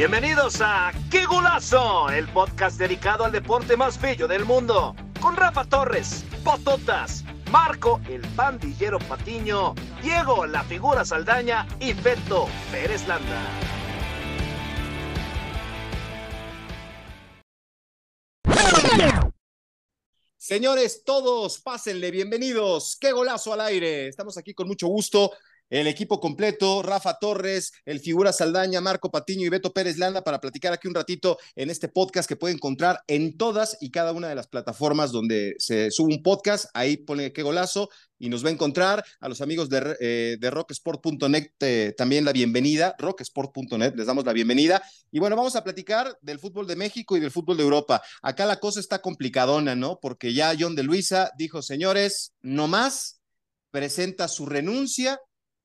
Bienvenidos a ¡Qué golazo! El podcast dedicado al deporte más bello del mundo. Con Rafa Torres, Pototas, Marco el pandillero Patiño, Diego la figura Saldaña y Beto Pérez Landa. Señores, todos, pásenle, bienvenidos. Qué golazo al aire. Estamos aquí con mucho gusto el equipo completo, Rafa Torres, el figura Saldaña, Marco Patiño y Beto Pérez Landa para platicar aquí un ratito en este podcast que puede encontrar en todas y cada una de las plataformas donde se sube un podcast. Ahí pone qué golazo y nos va a encontrar a los amigos de, eh, de rocksport.net eh, también la bienvenida, rocksport.net, les damos la bienvenida. Y bueno, vamos a platicar del fútbol de México y del fútbol de Europa. Acá la cosa está complicadona, ¿no? Porque ya John de Luisa dijo, señores, no más, presenta su renuncia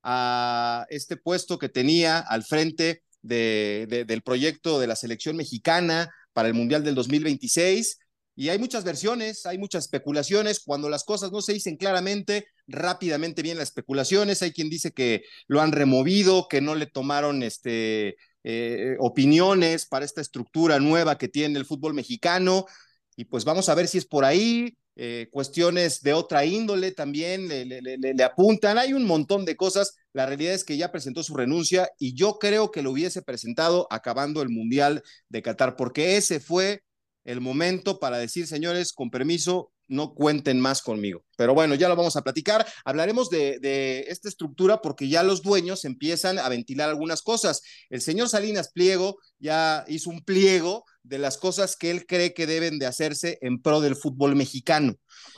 a este puesto que tenía al frente de, del proyecto de la selección mexicana para el Mundial del 2026. Y hay muchas versiones, hay muchas especulaciones. Cuando las cosas no se dicen claramente, rápidamente vienen las especulaciones. Hay quien dice que lo han removido, que no le tomaron este, eh, opiniones para esta estructura nueva que tiene el fútbol mexicano. Y pues vamos a ver si es por ahí. Eh, cuestiones de otra índole también le, le, le, apuntan. Hay un montón de cosas. La realidad es que ya presentó su renuncia y yo creo que lo hubiese presentado acabando el Mundial de Qatar, porque ese fue el momento para decir, señores, con permiso, no cuenten más conmigo. Pero bueno, ya lo vamos a platicar. Hablaremos de, esta estructura porque ya los dueños empiezan a ventilar algunas cosas. El señor Salinas Pliego ya hizo un pliego de las cosas que él cree que deben de hacerse en pro del fútbol mexicano.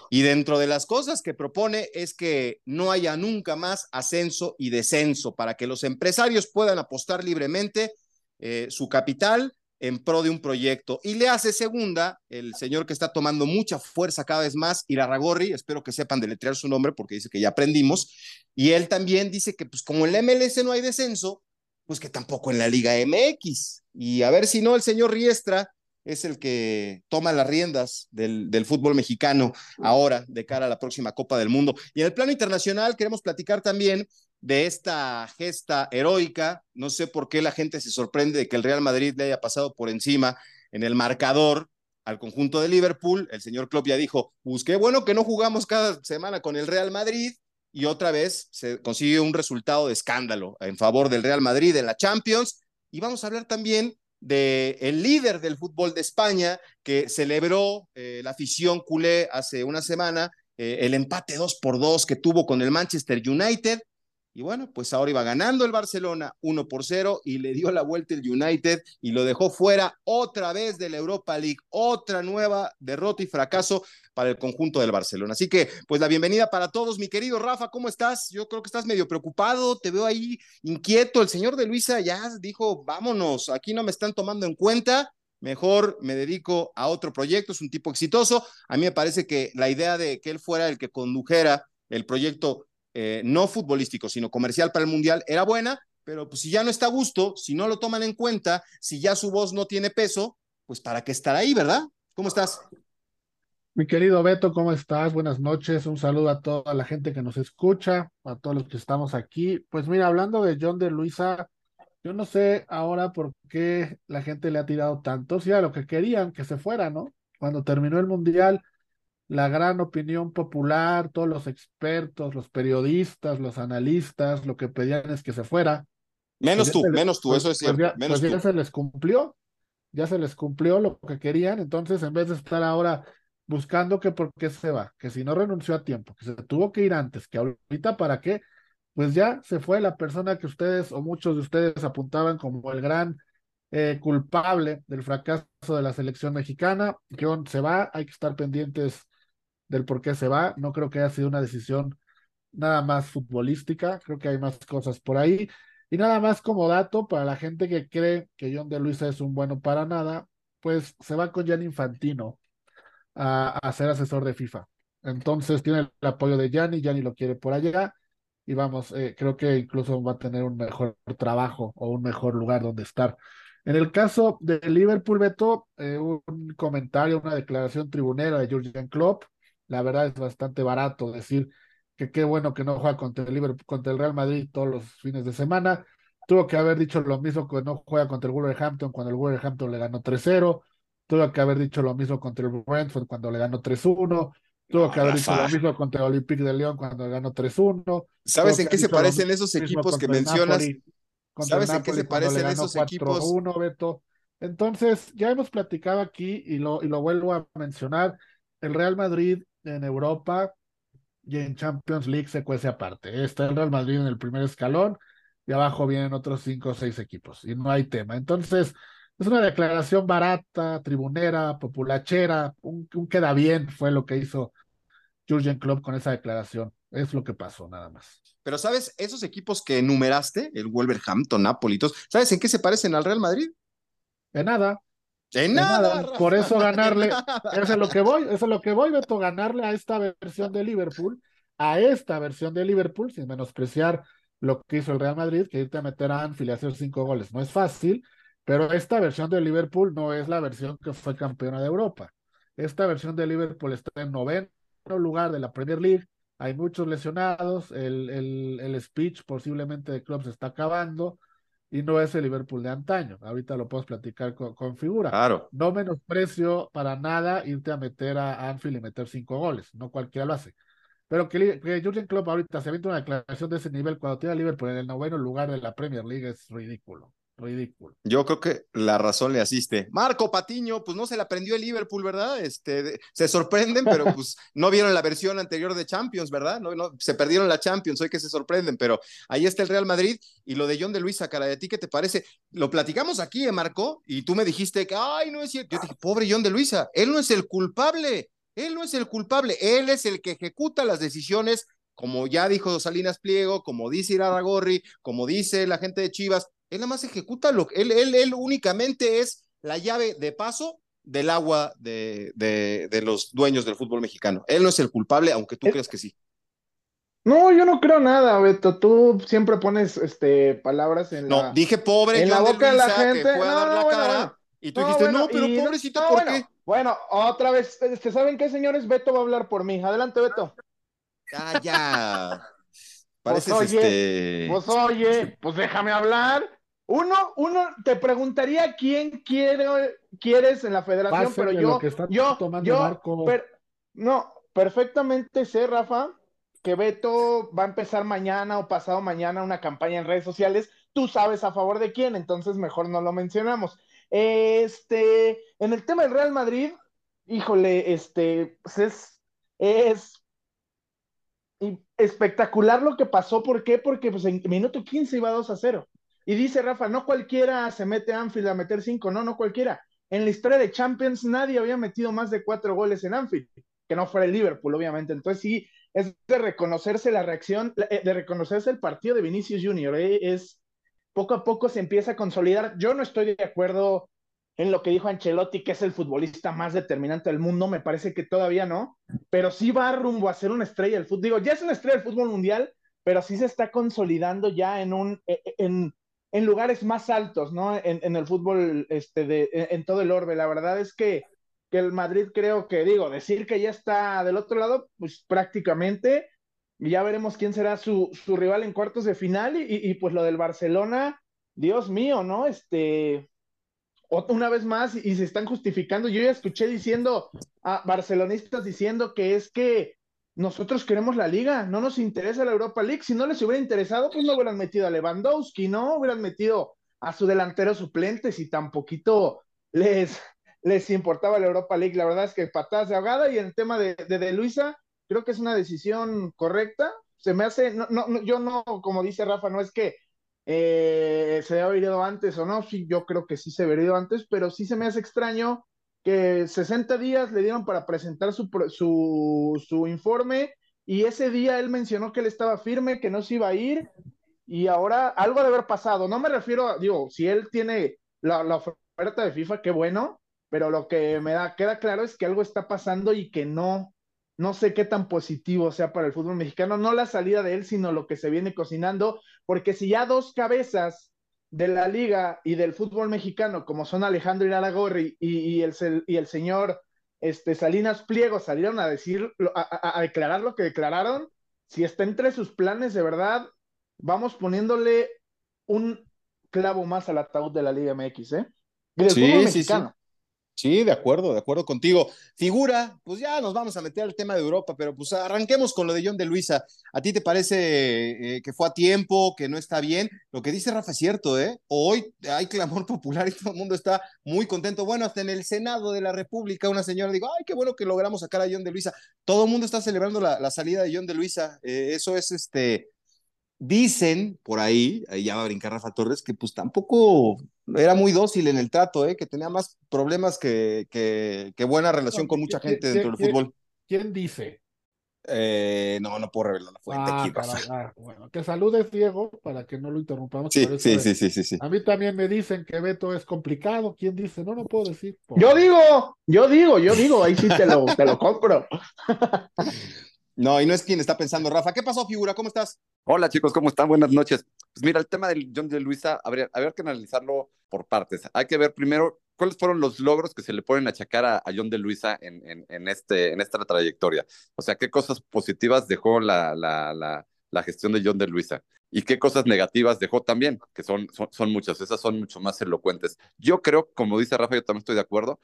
Y dentro de las cosas que propone es que no haya nunca más ascenso y descenso para que los empresarios puedan apostar libremente eh, su capital en pro de un proyecto. Y le hace segunda el señor que está tomando mucha fuerza cada vez más, Irarragorri, espero que sepan deletrear su nombre porque dice que ya aprendimos. Y él también dice que pues como en la MLS no hay descenso, pues que tampoco en la Liga MX. Y a ver si no, el señor Riestra es el que toma las riendas del, del, fútbol mexicano ahora de cara a la próxima Copa del Mundo. Y en el plano internacional queremos platicar también de esta gesta heroica. No sé por qué la gente se sorprende de que el Real Madrid le haya pasado por encima en el marcador al conjunto de Liverpool. El señor Klopp ya dijo, pues qué bueno que no jugamos cada semana con el Real Madrid. Y otra vez se consigue un resultado de escándalo en favor del Real Madrid en la Champions. Y vamos a hablar también de el líder del fútbol de España que celebró eh, la afición culé hace una semana eh, el empate 2 por 2 que tuvo con el Manchester United y bueno, pues ahora iba ganando el Barcelona 1 por 0 y le dio la vuelta el United y lo dejó fuera otra vez de la Europa League, otra nueva derrota y fracaso para el conjunto del Barcelona. Así que, pues la bienvenida para todos, mi querido Rafa, ¿cómo estás? Yo creo que estás medio preocupado, te veo ahí inquieto. El señor de Luisa ya dijo, vámonos, aquí no me están tomando en cuenta. Mejor me dedico a otro proyecto, es un tipo exitoso. A mí me parece que la idea de que él fuera el que condujera el proyecto eh, no futbolístico, sino comercial para el Mundial, era buena, pero pues si ya no está a gusto, si no lo toman en cuenta, si ya su voz no tiene peso, pues para qué estar ahí, ¿verdad? ¿Cómo estás? Mi querido Beto, ¿cómo estás? Buenas noches. Un saludo a toda la gente que nos escucha, a todos los que estamos aquí. Pues mira, hablando de John de Luisa, yo no sé ahora por qué la gente le ha tirado tanto. Si era lo que querían, que se fuera, ¿no? Cuando terminó el Mundial, la gran opinión popular, todos los expertos, los periodistas, los analistas, lo que pedían es que se fuera. Menos pues tú, menos tú, pues, eso es cierto. Pues ya, menos pues ya tú. se les cumplió, ya se les cumplió lo que querían, entonces en vez de estar ahora buscando que por qué se va, que si no renunció a tiempo, que se tuvo que ir antes, que ahorita para qué, pues ya se fue la persona que ustedes o muchos de ustedes apuntaban como el gran eh, culpable del fracaso de la selección mexicana. John se va, hay que estar pendientes del por qué se va. No creo que haya sido una decisión nada más futbolística, creo que hay más cosas por ahí. Y nada más como dato para la gente que cree que John de Luisa es un bueno para nada, pues se va con Jan Infantino a, a ser asesor de FIFA. Entonces tiene el apoyo de Gianni, Gianni lo quiere por allá y vamos, eh, creo que incluso va a tener un mejor trabajo o un mejor lugar donde estar. En el caso de Liverpool, Beto, eh, un comentario, una declaración tribunera de Jurgen Klopp, la verdad es bastante barato decir que qué bueno que no juega contra el Liverpool, contra el Real Madrid todos los fines de semana. Tuvo que haber dicho lo mismo que no juega contra el Wolverhampton cuando el Wolverhampton le ganó 3-0. Tuvo que haber dicho lo mismo contra el Brentford cuando le ganó 3-1. Tuvo que haber dicho lo mismo contra el Olympique de León cuando le ganó 3-1. ¿Sabes en qué se parecen esos equipos que mencionas? ¿Sabes en qué se parecen esos equipos? Beto. Entonces, ya hemos platicado aquí y lo, y lo vuelvo a mencionar. El Real Madrid en Europa y en Champions League se cuece aparte. Está el Real Madrid en el primer escalón y abajo vienen otros cinco o seis equipos y no hay tema. Entonces, es una declaración barata, tribunera, populachera, un, queda bien fue lo que hizo Jurgen Klopp con esa declaración. Es lo que pasó, nada más. Pero, ¿sabes? Esos equipos que enumeraste, el Wolverhampton, Napolitos, ¿sabes en qué se parecen al Real Madrid? En nada. En nada. Por eso ganarle, eso es lo que voy, eso es lo que voy, Beto, ganarle a esta versión de Liverpool, a esta versión de Liverpool, sin menospreciar lo que hizo el Real Madrid, que irte a meter a Anfield y hacer cinco goles. No es fácil, pero esta versión de Liverpool no es la versión que fue campeona de Europa. Esta versión de Liverpool está en noveno lugar de la Premier League. Hay muchos lesionados. El, el, el speech posiblemente de club se está acabando y no es el Liverpool de antaño. Ahorita lo puedo platicar con, figura. Claro. No menosprecio para nada irte a meter a Anfield y meter cinco goles. No cualquiera lo hace. Pero que, que Jurgen Klopp ahorita se avienta una declaración de ese nivel cuando tiene a Liverpool en el noveno lugar de la Premier League es ridículo. Ridículo. Yo creo que la razón le asiste. Marco Patiño, pues no se la aprendió el Liverpool, ¿verdad? Este, se sorprenden, pero pues no vieron la versión anterior de Champions, ¿verdad? No, no, se perdieron la Champions, hoy que se sorprenden, pero ahí está el Real Madrid y lo de John de Luisa, cara, ¿de ti qué te parece? Lo platicamos aquí, ¿eh, Marco? Y tú me dijiste que, ay, no es cierto. Yo dije, pobre John de Luisa, él no es el culpable. Él no es el culpable, él es el que ejecuta las decisiones, como ya dijo Salinas Pliego, como dice Iraragorri, como dice la gente de Chivas, él nada más ejecuta lo que él, él, él únicamente es la llave de paso del agua de, de, los dueños del fútbol mexicano. Él no es el culpable, aunque tú creas que sí. No, yo no creo nada, Beto. Tú siempre pones este, palabras en no, dije pobre en la boca de, la gente. que fue a dar la cara. Y tú dijiste, no, pero pobrecito, ¿por qué? Bueno, otra vez, este, ¿saben qué, señores? Beto va a hablar por mí. Adelante, Beto. Ah, ya. Pues Pareces pues oye, este. Pues oye, pues déjame hablar. Uno, uno te preguntaría quién quiere, quieres en la federación, pero yo, yo, yo, no, perfectamente sé, Rafa, que Beto va a empezar mañana o pasado mañana una campaña en redes sociales. Tú sabes a favor de quién, entonces mejor no lo mencionamos. Este, en el tema del Real Madrid, híjole, este, pues es, es espectacular lo que pasó. ¿Por qué? Porque pues en minuto 15 iba 2 a 0. Y dice Rafa, no cualquiera se mete a Anfield a meter 5, no, no cualquiera. En la historia de Champions nadie había metido más de 4 goles en Anfield, que no fuera el Liverpool, obviamente. Entonces sí, es de reconocerse la reacción, eh, de reconocerse el partido de Vinicius Junior. ¿eh? Es, poco a poco se empieza a consolidar. Yo no estoy de acuerdo en lo que dijo Ancelotti, que es el futbolista más determinante del mundo, me parece que todavía no, pero sí va rumbo a ser una estrella del fútbol. Digo, ya es una estrella del fútbol mundial, pero sí se está consolidando ya en un e, e, en, en lugares más altos, ¿no? En, el fútbol, este, de, en, todo el orbe. La verdad es que, que el Madrid creo que, digo, decir que ya está del otro lado, pues prácticamente ya veremos quién será su, su rival en cuartos de final y, y, pues lo del Barcelona, Dios mío, ¿no? Este, una vez más y, se están justificando. Yo ya escuché diciendo a barcelonistas diciendo que es que nosotros queremos la liga, no nos interesa la Europa League. Si no les hubiera interesado, pues no hubieran metido a Lewandowski, ¿no? Hubieran metido a su delantero suplente si tan poquito les, les importaba la Europa League. La verdad es que patadas de ahogada y en el tema de, de Luisa, creo que es una decisión correcta. Se me hace, no, no, yo no, como dice Rafa, no es que eh, se haya ido antes o no. Sí, yo creo que sí se había ido antes, pero sí se me hace extraño que 60 días le dieron para presentar su, su, su informe y ese día él mencionó que él estaba firme, que no se iba a ir y ahora algo de haber pasado. No me refiero a, digo, si él tiene la, la oferta de FIFA, qué bueno, pero lo que me da, queda claro es que algo está pasando y que no, no sé qué tan positivo sea para el fútbol mexicano, no la salida de él, sino lo que se viene cocinando, porque si ya dos cabezas de la liga y del fútbol mexicano, como son Alejandro Iraragorri y, y, el, y el señor este, Salinas Pliego, salieron a decir, a, a, declarar lo que declararon, si está entre sus planes de verdad, vamos poniéndole un clavo más al ataúd de la Liga MX, ¿eh? Y del fútbol mexicano. Sí, de acuerdo, de acuerdo contigo. Figura, pues ya nos vamos a meter al tema de Europa, pero pues arranquemos con lo de John de Luisa. ¿A ti te parece eh, que fue a tiempo, que no está bien? Lo que dice Rafa es cierto, ¿eh? Hoy hay clamor popular y todo el mundo está muy contento. Bueno, hasta en el Senado de la República una señora dijo, ay, qué bueno que logramos sacar a John de Luisa. Todo el mundo está celebrando la, salida de John de Luisa. Eh, eso es este, Dicen por ahí, ahí ya va a brincar Rafa Torres, que pues tampoco era muy dócil en el trato, ¿eh? que tenía más problemas que, que, buena relación con mucha gente dentro del fútbol. ¿Quién dice? Eh, no, no puedo revelar la fuente aquí. Ah, ah, bueno, que saludes, Diego, para que no lo interrumpamos. Sí, sí, sí, sí, sí, A mí también me dicen que Beto es complicado. ¿Quién dice? No, no puedo decir. Yo digo, yo digo, yo digo, ahí sí te lo, te lo compro. No, y no es quien está pensando, Rafa. ¿Qué pasó, figura? ¿Cómo estás? Hola, chicos, ¿cómo están? Buenas noches. Pues mira, el tema del John de Luisa, habría, habría que analizarlo por partes. Hay que ver primero cuáles fueron los logros que se le pueden achacar a, John de Luisa en, en, este, en esta trayectoria. O sea, qué cosas positivas dejó la, la, la, la gestión de John de Luisa y qué cosas negativas dejó también, que son, son, son, muchas, esas son mucho más elocuentes. Yo creo, como dice Rafa, yo también estoy de acuerdo,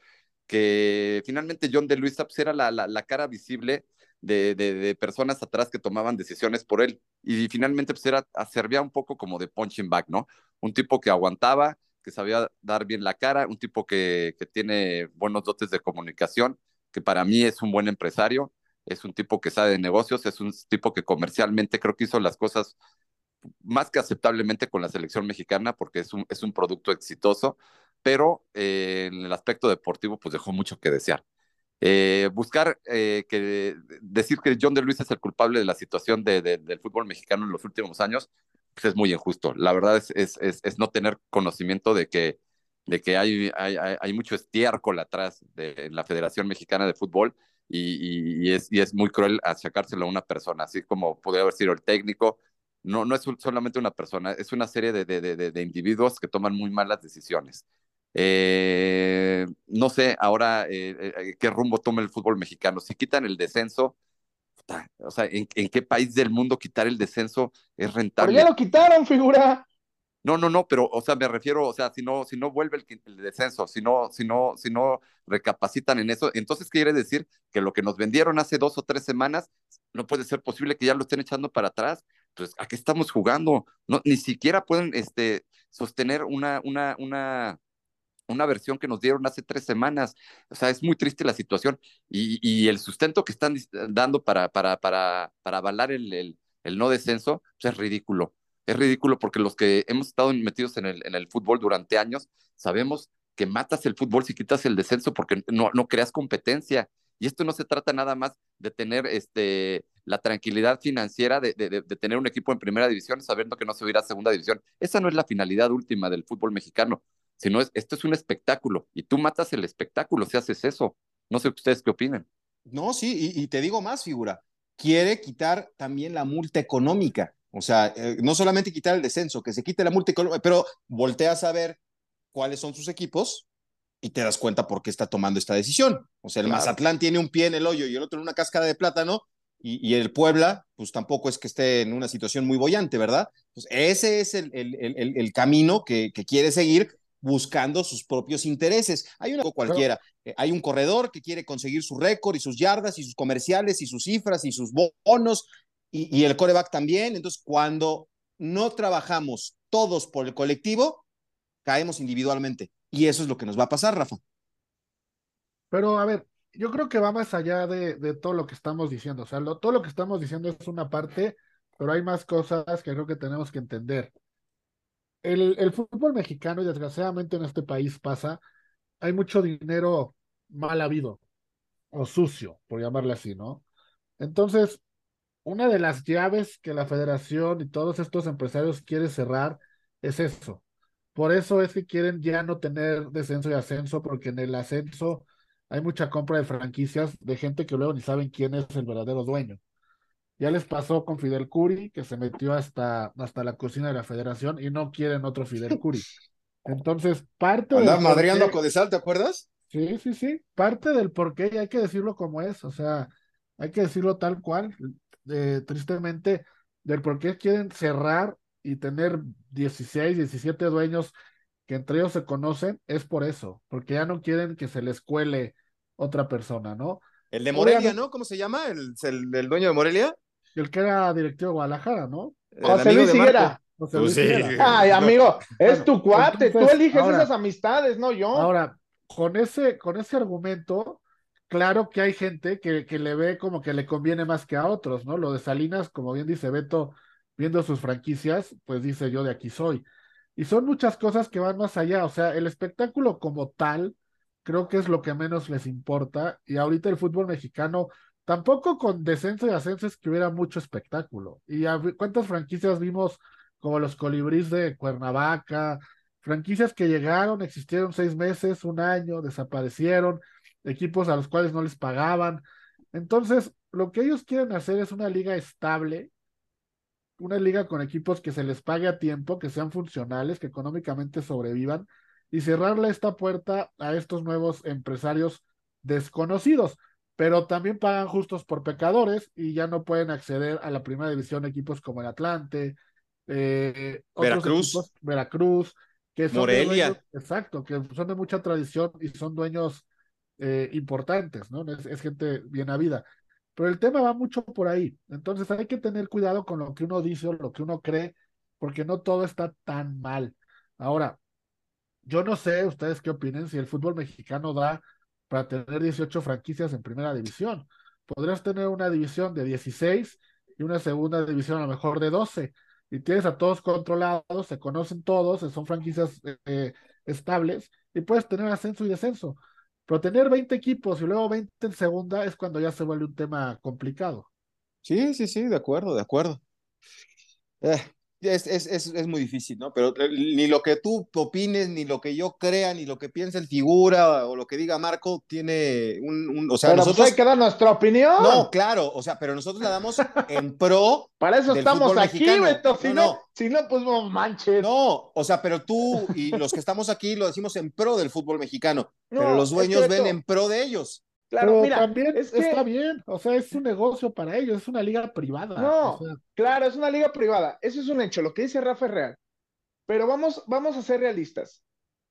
que finalmente John de Luisa pues, era la, la, la cara visible de, de, personas atrás que tomaban decisiones por él. Y finalmente pues era, servía un poco como de punching bag, ¿no? Un tipo que aguantaba, que sabía dar bien la cara, un tipo que, que tiene buenos dotes de comunicación, que para mí es un buen empresario, es un tipo que sabe de negocios, es un tipo que comercialmente creo que hizo las cosas más que aceptablemente con la selección mexicana porque es un, es un producto exitoso, pero eh, en el aspecto deportivo pues dejó mucho que desear. Eh, buscar eh, que decir que John de Luis es el culpable de la situación de, del fútbol mexicano en los últimos años, es muy injusto. La verdad es, es, es, no tener conocimiento de que, de que hay, hay, hay mucho estiércol atrás de la Federación Mexicana de Fútbol y, y, es, y es muy cruel achacárselo a una persona, así como podría haber sido el técnico. No, no es solamente una persona, es una serie de, de, de, de individuos que toman muy malas decisiones. Eh, no sé ahora eh, eh, qué rumbo toma el fútbol mexicano. Si quitan el descenso, o sea, ¿en, qué país del mundo quitar el descenso es rentable? Pero ya lo quitaron, figura. No, no, no, pero, o sea, me refiero, o sea, si no, si no vuelve el, descenso, si no, si no, si no recapacitan en eso, entonces quiere decir que lo que nos vendieron hace dos o tres semanas no puede ser posible que ya lo estén echando para atrás. Entonces, ¿a qué estamos jugando? No, ni siquiera pueden, este, sostener una, una, una, una versión que nos dieron hace tres semanas. O sea, es muy triste la situación y, el sustento que están dando para, para, avalar el, no descenso pues, es ridículo. Es ridículo porque los que hemos estado metidos en el, fútbol durante años sabemos que matas el fútbol si quitas el descenso porque no, creas competencia. Y esto no se trata nada más de tener este, la tranquilidad financiera de, de, tener un equipo en primera división sabiendo que no se ir a segunda división. Esa no es la finalidad última del fútbol mexicano sino es, esto es un espectáculo y tú matas el espectáculo si haces eso. No sé ustedes qué opinan. No, sí, y, te digo más, figura. Quiere quitar también la multa económica. O sea, eh, no solamente quitar el descenso, que se quite la multa económica, pero volteas a ver cuáles son sus equipos y te das cuenta por qué está tomando esta decisión. O sea, el Mazatlán tiene un pie en el hoyo y el otro en una cáscara de plátano, y, el Puebla, pues tampoco es que esté en una situación muy bollante, ¿verdad? Pues ese es el, el, el, el camino que, que, quiere seguir buscando sus propios intereses. Hay una cualquiera, eh, hay un corredor que quiere conseguir su récord y sus yardas y sus comerciales y sus cifras y sus bonos y, y el coreback también. Entonces, cuando no trabajamos todos por el colectivo, caemos individualmente. Y eso es lo que nos va a pasar, Rafa. Pero a ver, yo creo que va más allá de, de todo lo que estamos diciendo. O sea, todo lo que estamos diciendo es una parte, pero hay más cosas que creo que tenemos que entender el, fútbol mexicano, y desgraciadamente en este país pasa, hay mucho dinero mal habido o sucio, por llamarle así, ¿no? Entonces, una de las llaves que la federación y todos estos empresarios quieren cerrar es eso. Por eso es que quieren ya no tener descenso y ascenso, porque en el ascenso hay mucha compra de franquicias de gente que luego ni saben quién es el verdadero dueño. Ya les pasó con Fidel Curi, que se metió hasta, hasta la cocina de la federación y no quieren otro Fidel Curi. Entonces, parte Andaba madreando a Codesal, ¿te acuerdas? Sí, sí, sí. Parte del porqué, y hay que decirlo como es, o sea, hay que decirlo tal cual, eh, tristemente, del por qué quieren cerrar y tener 16, 17 dueños que entre ellos se conocen, es por eso, porque ya no quieren que se les cuele otra persona, ¿no? El de Morelia, ¿no? ¿Cómo se llama? ¿El, el, dueño de Morelia? El que era directivo de Guadalajara, ¿no? José Luis Higuera. José Luis Ay, amigo, es tu cuate, tú eliges esas amistades, no yo. Ahora, con ese, con ese argumento, claro que hay gente que, que le ve como que le conviene más que a otros, ¿no? Lo de Salinas, como bien dice Beto, viendo sus franquicias, pues dice yo de aquí soy. Y son muchas cosas que van más allá, o sea, el espectáculo como tal, creo que es lo que menos les importa. Y ahorita el fútbol mexicano, tampoco con descenso y ascenso es que hubiera mucho espectáculo. ¿Y cuántas franquicias vimos como los colibríes de Cuernavaca? Franquicias que llegaron, existieron seis meses, un año, desaparecieron, equipos a los cuales no les pagaban. Entonces, lo que ellos quieren hacer es una liga estable, una liga con equipos que se les pague a tiempo, que sean funcionales, que económicamente sobrevivan y cerrarle esta puerta a estos nuevos empresarios desconocidos, pero también pagan justos por pecadores y ya no pueden acceder a la primera división equipos como el Atlante, eh, Veracruz, Veracruz, que son Morelia, exacto, que son de mucha tradición y son dueños eh, importantes, ¿no? Es, es gente bien habida. Pero el tema va mucho por ahí. Entonces hay que tener cuidado con lo que uno dice o lo que uno cree, porque no todo está tan mal. Ahora, yo no sé ustedes qué opinen si el fútbol mexicano da para tener 18 franquicias en primera división. Podrías tener una división de 16 y una segunda división a lo mejor de 12. Y tienes a todos controlados, se conocen todos, son franquicias eh, estables y puedes tener ascenso y descenso. Pero tener 20 equipos y luego 20 en segunda es cuando ya se vuelve un tema complicado. Sí, sí, sí, de acuerdo, de acuerdo. Eh, es, es, es, es, muy difícil, ¿no? Pero eh, ni lo que tú opines, ni lo que yo crea, ni lo que piense el figura o lo que diga Marco tiene un, o sea, pero pues nosotros hay que dar nuestra opinión. No, claro, o sea, pero nosotros la damos en pro. Para eso estamos aquí, Beto, si no, si no, pues no manches. No, o sea, pero tú y los que estamos aquí lo decimos en pro del fútbol mexicano, pero los dueños ven en pro de ellos. Claro, mira, también está bien, o sea, es un negocio para ellos, es una liga privada. No, claro, es una liga privada, eso es un hecho, lo que dice Rafa es real. Pero vamos, vamos a ser realistas.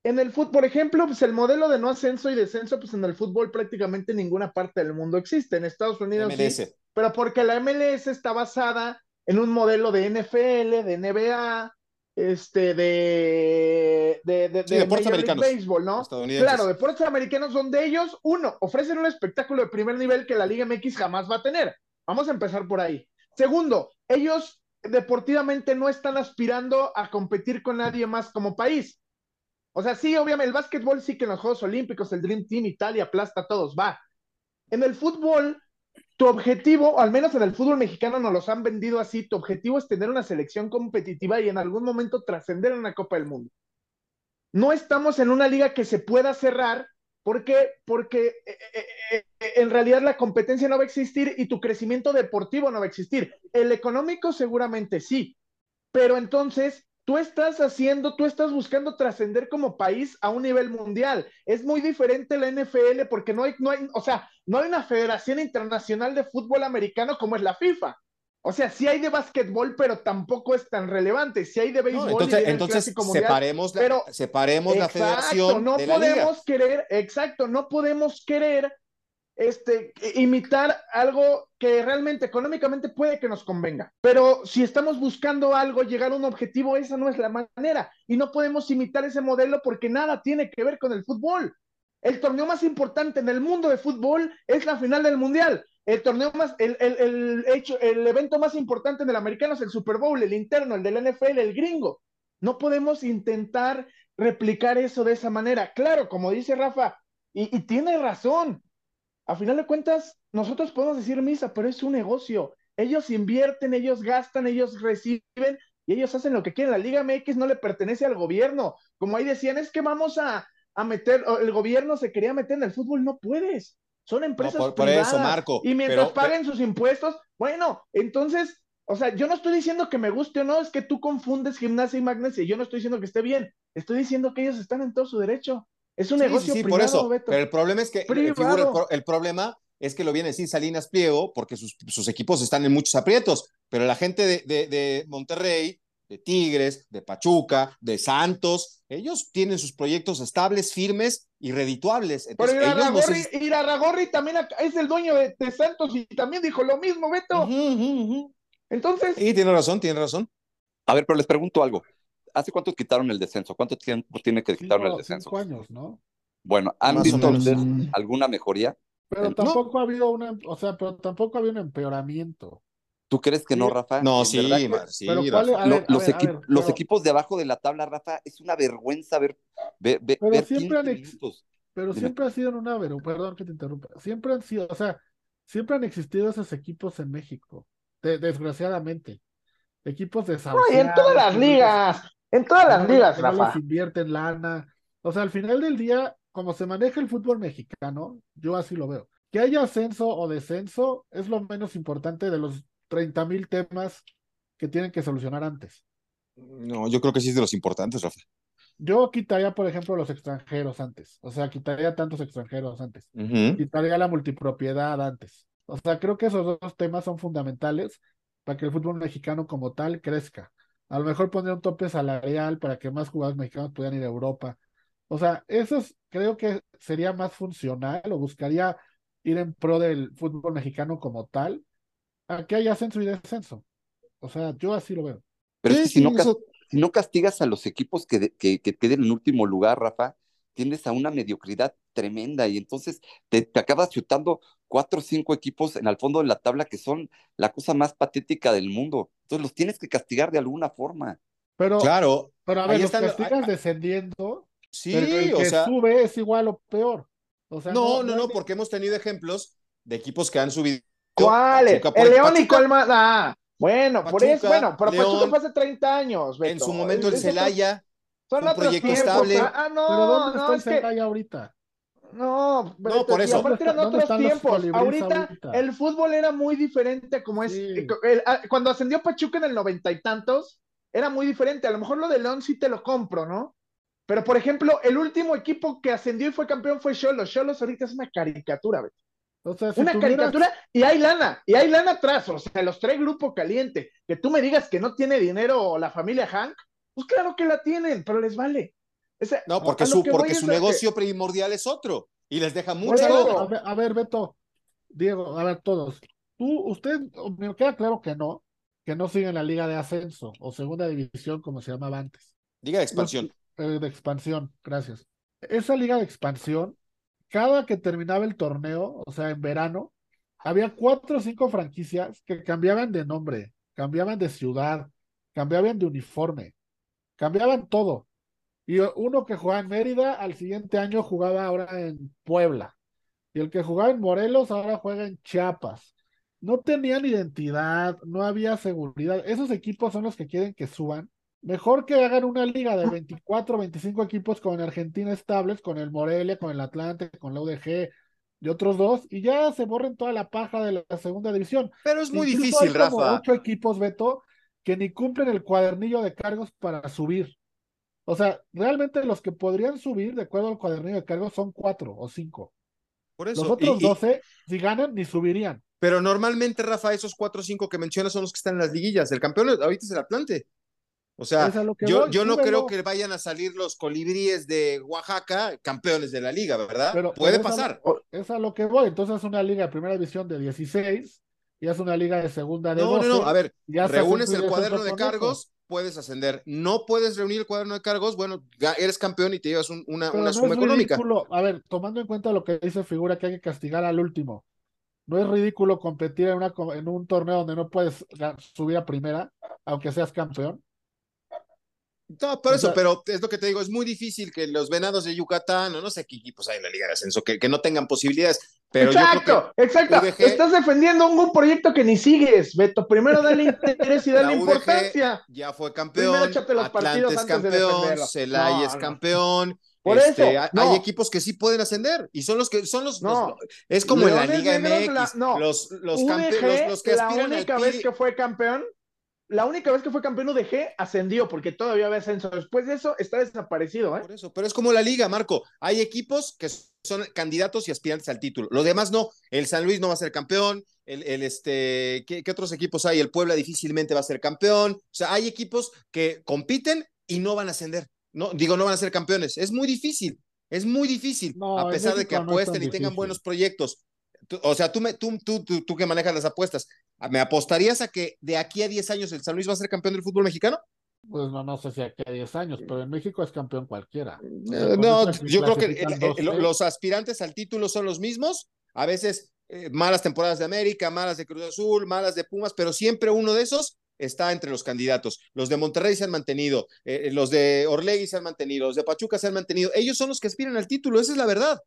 En el fútbol, por ejemplo, pues el modelo de no ascenso y descenso, pues en el fútbol prácticamente en ninguna parte del mundo existe. En Estados Unidos sí, pero porque la MLS está basada en un modelo de NFL, de NBA, este, de, de, de, deportes americanos. Béisbol, ¿no? Claro, deportes americanos donde ellos, uno, ofrecen un espectáculo de primer nivel que la Liga MX jamás va a tener. Vamos a empezar por ahí. Segundo, ellos deportivamente no están aspirando a competir con nadie más como país. O sea, sí, obviamente, el básquetbol sí que en los Juegos Olímpicos, el Dream Team, Italia aplasta a todos, va. En el fútbol, tu objetivo, al menos en el fútbol mexicano nos los han vendido así, tu objetivo es tener una selección competitiva y en algún momento trascender en la Copa del Mundo. No estamos en una liga que se pueda cerrar porque, porque eh, eh, eh, en realidad la competencia no va a existir y tu crecimiento deportivo no va a existir. El económico seguramente sí, pero entonces Tú estás haciendo, tú estás buscando trascender como país a un nivel mundial. Es muy diferente la NFL porque no hay, no hay, o sea, no hay una federación internacional de fútbol americano como es la FIFA. O sea, sí hay de básquetbol, pero tampoco es tan relevante. Sí hay de béisbol. entonces, entonces separemos, la, pero, separemos la federación. No de podemos querer, exacto, no podemos querer este, imitar algo que realmente económicamente puede que nos convenga. Pero si estamos buscando algo, llegar a un objetivo, esa no es la manera. Y no podemos imitar ese modelo porque nada tiene que ver con el fútbol. El torneo más importante en el mundo de fútbol es la final del mundial. El torneo más, el, el, hecho, el evento más importante en el americano es el Super Bowl, el interno, el del NFL, el gringo. No podemos intentar replicar eso de esa manera. Claro, como dice Rafa, y, y tiene razón, a final de cuentas, nosotros podemos decir misa, pero es un negocio. Ellos invierten, ellos gastan, ellos reciben y ellos hacen lo que quieren. La Liga MX no le pertenece al gobierno. Como ahí decían, es que vamos a, meter, el gobierno se quería meter en el fútbol, no puedes. Son empresas por, privadas. eso, Marco. Y mientras paguen sus impuestos, bueno, entonces, o sea, yo no estoy diciendo que me guste o no, es que tú confundes gimnasia y magnesia. Yo no estoy diciendo que esté bien. Estoy diciendo que ellos están en todo su derecho. Es un negocio privado, por eso. Pero el problema es que el, problema es que lo viene a decir Salinas Pliego porque sus, equipos están en muchos aprietos, pero la gente de, Monterrey de Tigres, de Pachuca, de Santos. Ellos tienen sus proyectos estables, firmes y redituables. Pero Entonces, no Irarragorri, se- Irarragorri también es el dueño de, de Santos y también dijo lo mismo, Beto. Entonces, Sí, tiene razón, tiene razón. A ver, pero les pregunto algo. ¿Hace cuánto quitaron el descenso? ¿Cuánto tiempo tiene que quitaron el descenso? cinco años, ¿no? Bueno, ¿han Más visto ustedes alguna mejoría? Pero No. tampoco ha habido una, o sea, pero tampoco ha habido un empeoramiento. ¿Tú crees que no. Rafa? No, sí, verdad que sí, pero los, ver, a equi- ver, los pero- equipos de abajo de la tabla, Rafa, es una vergüenza ver, ver, ver, Pero ver siempre han 15 ex-. Pero Dime. siempre ha sido en una, pero perdón que te interrumpa, siempre han sido, o sea, siempre han existido esos equipos en México, de- desgraciadamente. Equipos no, y en todas las ligas, en todas las ligas, Rafa. les invierten lana. O sea, al final del día, como se maneja el fútbol mexicano, yo así lo veo. Que haya ascenso o descenso es lo menos importante de los 30 mil temas que tienen que solucionar antes. No, yo creo que sí es de los importantes, Rafa. Yo quitaría, por ejemplo, los extranjeros antes. O sea, quitaría tantos extranjeros antes. Quitaría la multipropiedad antes. O sea, creo que esos dos temas son fundamentales para que el fútbol mexicano como tal crezca. A lo mejor pondría un tope salarial para que más jugadores mexicanos puedan ir a Europa. O sea, eso es- creo que sería más funcional o buscaría ir en pro del fútbol mexicano como tal, a que haya ascenso y descenso. O sea, yo así lo veo. Pero Sí, es que si, sí, no, cas- eso- si no castigas a los equipos que, de- que, que queden en último lugar, Rafa, tiendes a una mediocridad tremenda y entonces te, te acabas chutando cuatro o cinco equipos en el fondo de la tabla que son la cosa más patética del mundo. Entonces los tienes que castigar de alguna forma. Pero, Claro, pero a ver, los están castigas descendiendo, sí, pero el o que sea, sube es igual o peor. O sea, no, no, no, hay- porque hemos tenido ejemplos de equipos que han subido. ¿Cuáles? Por- El León y Colma. Ah, bueno, por eso, bueno, pero León, Pachuca fue hace 30 años, En Beto. su momento el Celaya, Son un otros proyecto tiempos. estable. Ah, no, pero ¿dónde no, está el es que Celaya ahorita? No, Beto, por y eso. aparte eran ¿Dónde otros tiempos. Ahorita ahorita? el fútbol era muy diferente como es. Sí. eh, el- ah, cuando ascendió Pachuca en el noventa y tantos, era muy diferente. A lo mejor lo de León sí te lo compro, ¿no? Pero por ejemplo, el último equipo que ascendió y fue campeón fue Cholos. Cholos ahorita es una caricatura, Beto. O sea, si Una tuvieras- caricatura y hay lana, y hay lana atrás, o sea, los tres grupo caliente. Que tú me digas que no tiene dinero la familia Hank, pues claro que la tienen, pero les vale. Ese- no, porque su, porque su a que- negocio primordial es otro y les deja mucha lana. A ver, a ver, Beto, Diego, a ver, todos. Tú, usted, me queda claro que no, que no siguen la liga de ascenso o segunda división como se llamaba antes. Diga de expansión. Eh, de expansión, gracias. Esa liga de expansión, cada que terminaba el torneo, o sea, en verano, había cuatro o cinco franquicias que cambiaban de nombre, cambiaban de ciudad, cambiaban de uniforme, cambiaban todo. Y uno que jugaba en Mérida, al siguiente año jugaba ahora en Puebla. Y el que jugaba en Morelos ahora juega en Chiapas. No tenían identidad, no había seguridad. Esos equipos son los que quieren que suban. Mejor que hagan una liga de 24, 25 equipos con Argentina estables, con el Morelia, con el Atlante, con la UDG y otros dos, y ya se borren toda la paja de la segunda división. Pero es muy Incluso difícil, hay como Rafa. ocho equipos, Beto, que ni cumplen el cuadernillo de cargos para subir. O sea, realmente los que podrían subir de acuerdo al cuadernillo de cargos son cuatro o cinco. Por Los eso. otros y- y- 12, si ganan, ni subirían. pero normalmente, Rafa, esos cuatro o cinco que mencionas son los que están en las liguillas. El campeón ahorita es el Atlante. O sea, yo, voy, yo no creo que vayan a salir los colibríes de Oaxaca campeones de la liga, ¿verdad? Pero- Puede pero esa- pasar. Es a lo que voy. Entonces es una liga de primera división de 16 y es una liga de segunda de No, 12. no, no. A ver, reúnes el cuaderno de cargos, puedes ascender. No puedes reunir el cuaderno de cargos, bueno, eres campeón y te llevas un- una, una no suma es económica. ridículo. A ver, tomando en cuenta lo que dice figura que hay que castigar al último. No es ridículo competir en, una, en un torneo donde no puedes subir a primera, aunque seas campeón. No, por O eso, sea- pero es lo que te digo, es muy difícil que los venados de Yucatán, o no sé qué equipos hay en la Liga de Ascenso, que, que no tengan posibilidades. Pero exacto, exacto. UDG Estás defendiendo un, proyecto que ni sigues, Beto. Primero dale interés y La dale importancia. ya fue campeón, Atlante es campeón. Celaya No, es no. campeón. Por este, eso, hay- no. hay equipos que sí pueden ascender y son los que son los, No. los- es como en la Liga MX, la- no. los los, UDG, los, los que la aspiran única vez que fue campeón, la única vez que fue campeón UDG ascendió porque todavía había ascenso. Después de eso está desaparecido, ¿eh? Por eso, pero es como la liga, Marco. Hay equipos que son candidatos y aspirantes al título. Los demás no. El San Luis no va a ser campeón. El, el este, ¿qué, ¿qué, otros equipos hay? El Puebla difícilmente va a ser campeón. O sea, hay equipos que compiten y no van a ascender. No, digo, no van a ser campeones. Es muy difícil. Es muy difícil, No, a pesar de que no apuesten y tengan buenos proyectos. Tú- o sea, tú, me, tú, tú, tú, tú que manejas las apuestas, ¿me apostarías a que de aquí a 10 años el San Luis va a ser campeón del fútbol mexicano? Pues no, no sé si aquí a 10 años, pero en México es campeón cualquiera. O sea, Eh, no, yo creo que eh, eh, 12. lo- los aspirantes al título son los mismos. A veces eh, malas temporadas de América, malas de Cruz Azul, malas de Pumas, pero siempre uno de esos está entre los candidatos. Los de Monterrey se han mantenido, eh, los de Orlegui se han mantenido, los de Pachuca se han mantenido. Ellos son los que aspiran al título, esa es la verdad.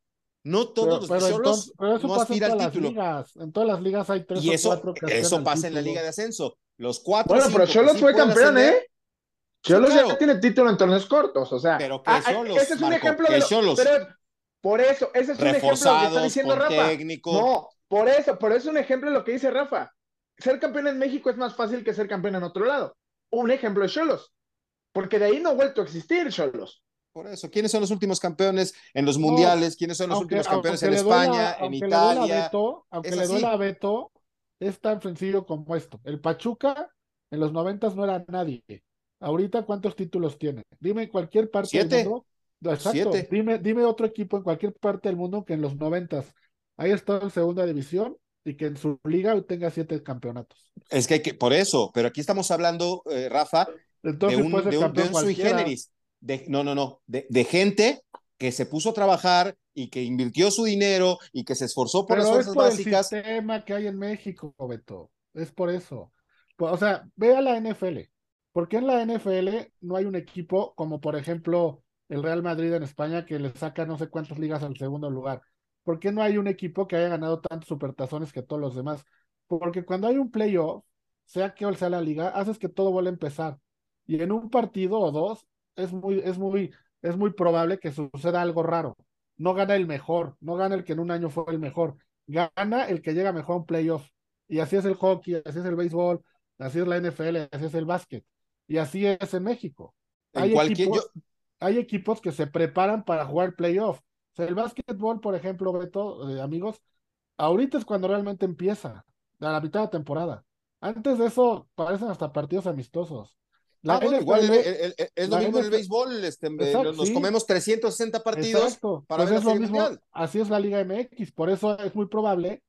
No todos Pero, los pero entonces- pero eso no pasa en al todas las título. ligas. En todas las ligas hay tres Y o eso, cuatro que eso pasa en la título. Liga de Ascenso. Los cuatro. Bueno, pero cinco que Cholos sí fue campeón, ascender, ¿eh? Cholos claro. ya tiene título en torneos cortos, o sea. Pero que ah, ah, Xolos, ese es un Marco, ejemplo que de lo- Xolos. pero por eso, ese es un ejemplo de lo que está diciendo Rafa. técnico. No, por eso, pero es un ejemplo de lo que dice Rafa. Ser campeón en México es más fácil que ser campeón en otro lado. Un ejemplo es Cholos. Porque de ahí no ha vuelto a existir Cholos. Por eso, ¿quiénes son los últimos campeones en los mundiales? ¿Quiénes son los Aunque- últimos campeones en España, en le Italia? Aunque le así. duela a Beto, es tan sencillo como esto. El Pachuca en los noventas no era nadie. Ahorita, ¿cuántos títulos tiene? Dime en cualquier parte Siete. del mundo. Exacto. Siete. Dime, dime otro equipo en cualquier parte del mundo que en los noventas haya estado en segunda división y que en su liga tenga siete campeonatos. Es que, hay que por eso, pero aquí estamos hablando, eh, Rafa, de Entonces un, puede ser de un, de campeón un sui generis. De, no, no, no, de, de gente que se puso a trabajar y que invirtió su dinero y que se esforzó por las Pero es fuerzas por el básicas. sistema que hay en México, Beto. Es por eso. O sea, ve a la NFL. ¿Por qué en la NFL no hay un equipo como, por ejemplo, el Real Madrid en España que le saca no sé cuántas ligas al segundo lugar? ¿Por qué no hay un equipo que haya ganado tantos supertazones que todos los demás? Porque cuando hay un playoff, sea que sea la liga, haces que todo vuelva a empezar. Y en un partido o dos, es muy, es muy, es muy probable que suceda algo raro. No gana el mejor, no gana el que en un año fue el mejor, gana el que llega mejor a un playoff. Y así es el hockey, así es el béisbol, así es la NFL, así es el básquet. Y así es en México. En Hay cualquier, equipos, hay equipos que se preparan para jugar playoff. O sea, el básquetbol, por ejemplo, Beto, eh, amigos, ahorita es cuando realmente empieza, a la mitad de temporada. Antes de eso, parecen hasta partidos amistosos. La Ah, bueno, igual NFL el- el- el- es lo mismo en el béisbol, este, eh, Exacto, nos sí. comemos 360 partidos Exacto, para pues ver es la lo Serie mismo, Mundial. así es la Liga MX, por eso es muy probable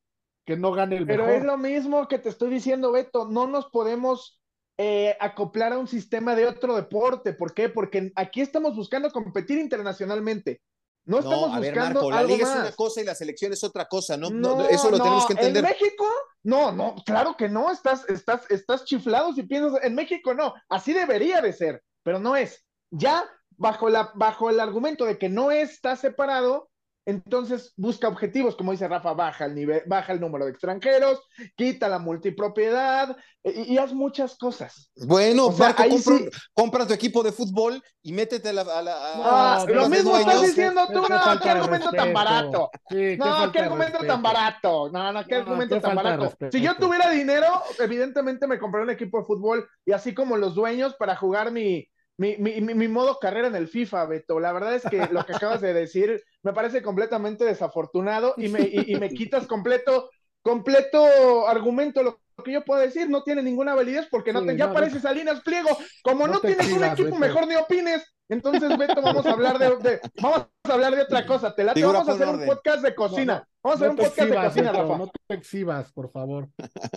que no gane el Pero mejor. es lo mismo que te estoy diciendo, Beto. No nos podemos eh, acoplar a un sistema de otro deporte. ¿Por qué? Porque aquí estamos buscando competir internacionalmente. No estamos No, a ver, buscando Marco, la algo liga es una cosa y la selección es otra cosa, ¿no? no, No, eso lo tenemos que En entender. México, no, no, claro que no. Estás, estás, estás chiflado si piensas en México, no. Así debería de ser, pero no es. Ya bajo la, bajo el argumento de que no está separado, entonces busca objetivos, como dice Rafa, baja el nivel, baja el número de extranjeros, quita la multipropiedad y, y haz muchas cosas. Bueno, O sea, Marco, compra, sí. compra tu equipo de fútbol y métete a la. a la- a- Ah, a lo mismo estás diciendo tú, qué no, qué argumento tan barato. Sí, No, qué argumento tan barato. No, no, qué No, argumento tan barato. Si yo tuviera dinero, evidentemente me compraría un equipo de fútbol y así como los dueños para jugar mi, mi, mi, mi- mi modo carrera en el FIFA, Beto. La verdad es que lo que acabas de decir me parece completamente desafortunado y me, y, y me quitas completo, completo argumento. Lo que yo puedo decir no tiene ninguna validez porque no Sí, te, ya no, pareces Salinas Pliego. Como no, tienes un equipo, Beto. mejor ni opines. Entonces, Beto, vamos a hablar de, de- vamos a hablar de otra cosa. Te late, vamos a hacer un orden. podcast de cocina. Vamos a hacer No un te podcast de exhibas, cocina, Beto, Rafa. no te exhibas, por favor.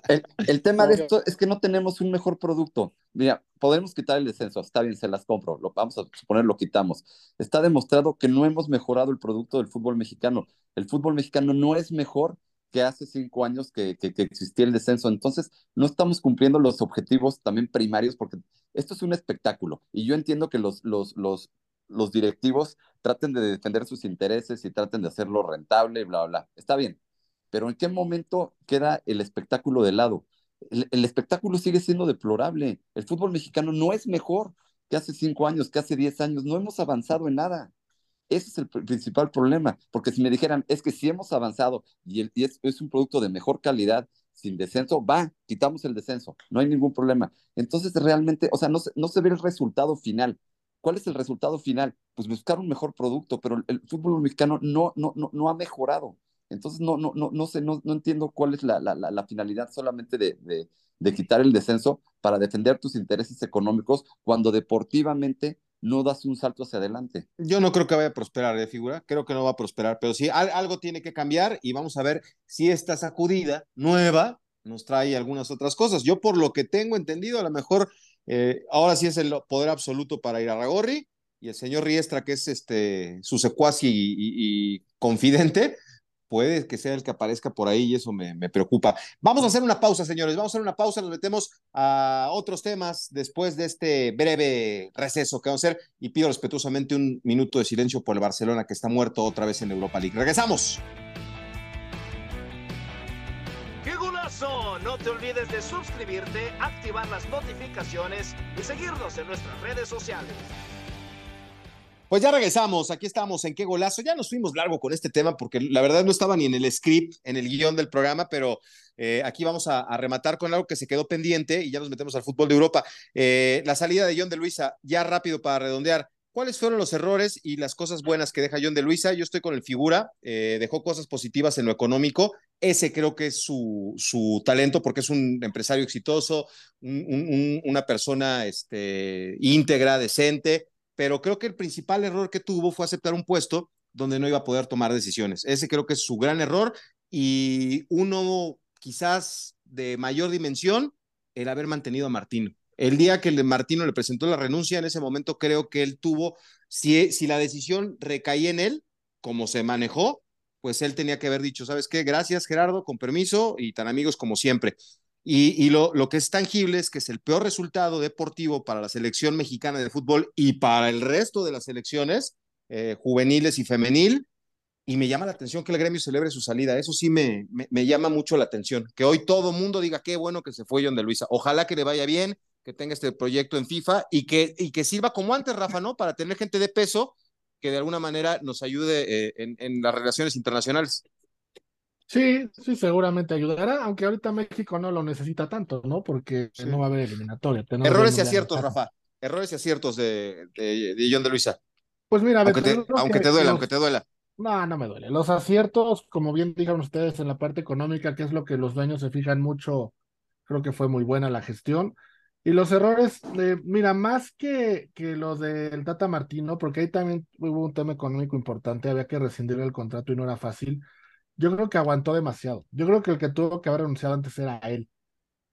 El, el tema de esto es que no tenemos un mejor producto. Mira, podemos quitar el descenso, está bien, se las compro, lo, vamos a suponer lo quitamos. Está demostrado que no hemos mejorado el producto del fútbol mexicano. El fútbol mexicano no es mejor que hace cinco años que, que, que existía el descenso. Entonces, no estamos cumpliendo los objetivos también primarios porque esto es un espectáculo. Y yo entiendo que los, los, los, los directivos traten de defender sus intereses y traten de hacerlo rentable, bla, bla. Está bien. Pero ¿en qué momento queda el espectáculo de lado? El, el espectáculo sigue siendo deplorable. El fútbol mexicano no es mejor que hace cinco años, que hace diez años. No hemos avanzado en nada. Ese es el pr- principal problema, porque si me dijeran, es que sí hemos avanzado y, el- y es, es un producto de mejor calidad sin descenso, va, quitamos el descenso, no hay ningún problema. Entonces, realmente, o sea, no no se ve el resultado final. ¿Cuál es el resultado final? Pues buscar un mejor producto, pero el, fútbol mexicano no, no, no, no ha mejorado. Entonces, no, no, no, no sé, no, no entiendo cuál es la, la, la finalidad solamente de, de, de quitar el descenso para defender tus intereses económicos cuando deportivamente no das un salto hacia adelante. Yo no creo que vaya a prosperar de figura, creo que no va a prosperar, pero sí algo tiene que cambiar y vamos a ver si esta sacudida nueva nos trae algunas otras cosas. Yo por lo que tengo entendido, a lo mejor eh, ahora sí es el poder absoluto para ir a Ragorri y el señor Riestra, que es este, su secuaz y confidente, puede que sea el que aparezca por ahí y eso me, me, preocupa. Vamos a hacer una pausa, señores, vamos a hacer una pausa, nos metemos a otros temas después de este breve receso que vamos a hacer y pido respetuosamente un minuto de silencio por el Barcelona que está muerto otra vez en Europa League. Regresamos. No te olvides de suscribirte, activar las notificaciones y seguirnos en nuestras redes sociales. Pues ya regresamos, aquí estamos en qué golazo. Ya nos fuimos largo con este tema porque la verdad no estaba ni en el script, en el guion del programa, pero eh, aquí vamos a, rematar con algo que se quedó pendiente y ya nos metemos al fútbol de Europa. Eh, la salida de John de Luisa, ya rápido para redondear. ¿Cuáles fueron los errores y las cosas buenas que deja John de Luisa? Yo estoy con el figura, eh, dejó cosas positivas en lo económico. Ese creo que es su, su talento porque es un empresario exitoso, una persona este, íntegra, decente pero creo que el principal error que tuvo fue aceptar un puesto donde no iba a poder tomar decisiones. Ese creo que es su gran error y uno quizás de mayor dimensión, el haber mantenido a Martino. El día que el Martino le presentó la renuncia, en ese momento creo que él tuvo, si, si la decisión recaía en él, como se manejó, pues él tenía que haber dicho, ¿sabes qué? Gracias Gerardo, con permiso y tan amigos como siempre. Y, lo, que es tangible es que es el peor resultado deportivo para la selección mexicana de fútbol y para el resto de las selecciones eh, juveniles y femenil. Y me llama la atención que el gremio celebre su salida. Eso sí me, me, llama mucho la atención. Que hoy todo mundo diga qué bueno que se fue John de Luisa. Ojalá que le vaya bien, que tenga este proyecto en FIFA y que, y que sirva como antes, Rafa, ¿no? Para tener gente de peso que de alguna manera nos ayude eh, en, en las relaciones internacionales. Sí, sí, seguramente ayudará, aunque ahorita México no lo necesita tanto, ¿no? Porque no va a haber eliminatoria. Errores y aciertos, Rafa. Errores y aciertos de, de, de John de Luisa. Pues mira, aunque, te, aunque te duela, aunque te duela. No, no me duele. Los aciertos, como bien dijeron ustedes en la parte económica, que es lo que los dueños se fijan mucho, creo que fue muy buena la gestión. Y los errores, de, mira, más que, que lo del Tata Martino, porque ahí también hubo un tema económico importante, había que rescindir el contrato y no era fácil yo creo que aguantó demasiado. Yo creo que el que tuvo que haber anunciado antes era él,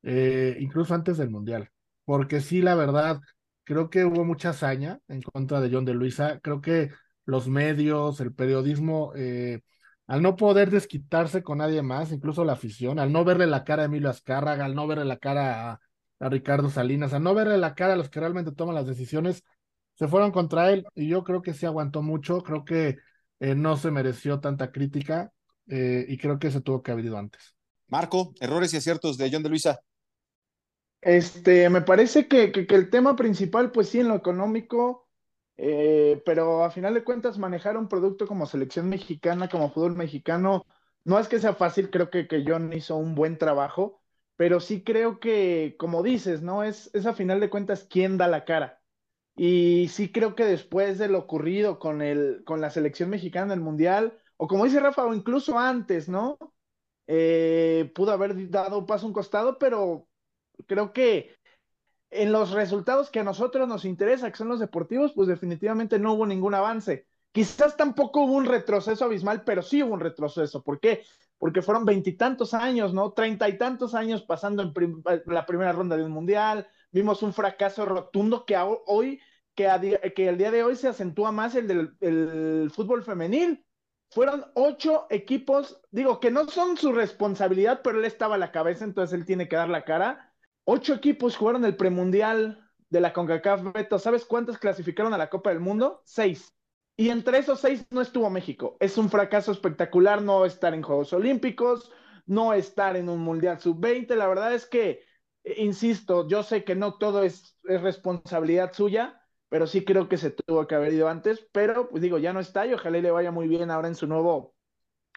eh, incluso antes del Mundial, porque sí, la verdad, creo que hubo mucha hazaña en contra de John de Luisa. Creo que los medios, el periodismo, eh, al no poder desquitarse con nadie más, incluso la afición, al no verle la cara a Emilio Azcárraga, al no verle la cara a, Ricardo Salinas, al no verle la cara a los que realmente toman las decisiones, se fueron contra él y yo creo que sí aguantó mucho, creo que eh, no se mereció tanta crítica. Eh, y creo que se tuvo que haber ido antes. Marco, errores y aciertos de John de Luisa. Este, me parece que, que, el tema principal, pues sí, en lo económico, eh, pero a final de cuentas manejar un producto como selección mexicana, como fútbol mexicano, no es que sea fácil, creo que, que John hizo un buen trabajo, pero sí creo que, como dices, ¿no? Es, es a final de cuentas quién da la cara. Y sí creo que después de lo ocurrido con, el, con la selección mexicana en el Mundial, o como dice Rafa, o incluso antes, ¿no? Eh, pudo haber dado paso a un costado, pero creo que en los resultados que a nosotros nos interesa, que son los deportivos, pues definitivamente no hubo ningún avance. Quizás tampoco hubo un retroceso abismal, pero sí hubo un retroceso. ¿Por qué? Porque fueron veintitantos años, ¿no? Treinta y tantos años pasando en la primera ronda de un mundial. Vimos un fracaso rotundo que hoy, que, que el día de hoy se acentúa más el del fútbol femenil fueron ocho equipos, digo que no son su responsabilidad, pero él estaba a la cabeza, entonces él tiene que dar la cara. Ocho equipos jugaron el premundial de la CONCACAF Beto. ¿Sabes cuántos clasificaron a la Copa del Mundo? Seis. Y entre esos seis no estuvo México. Es un fracaso espectacular no estar en Juegos Olímpicos, no estar en un Mundial Sub-20. La verdad es que, eh, insisto, yo sé que no todo es, es responsabilidad suya, pero sí creo que se tuvo que haber ido antes, pero pues digo, ya no está y ojalá le vaya muy bien ahora en su nuevo,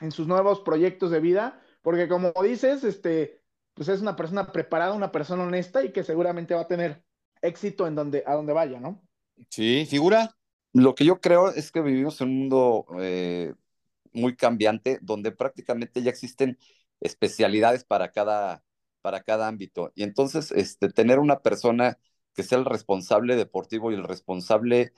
en sus nuevos proyectos de vida, porque como dices, este, pues es una persona preparada, una persona honesta y que seguramente va a tener éxito en donde, a donde vaya, ¿no? Sí, figura. Lo que yo creo es que vivimos en un mundo eh, muy cambiante, donde prácticamente ya existen especialidades para cada, para cada ámbito. Y entonces, este, tener una persona que sea el responsable deportivo y el responsable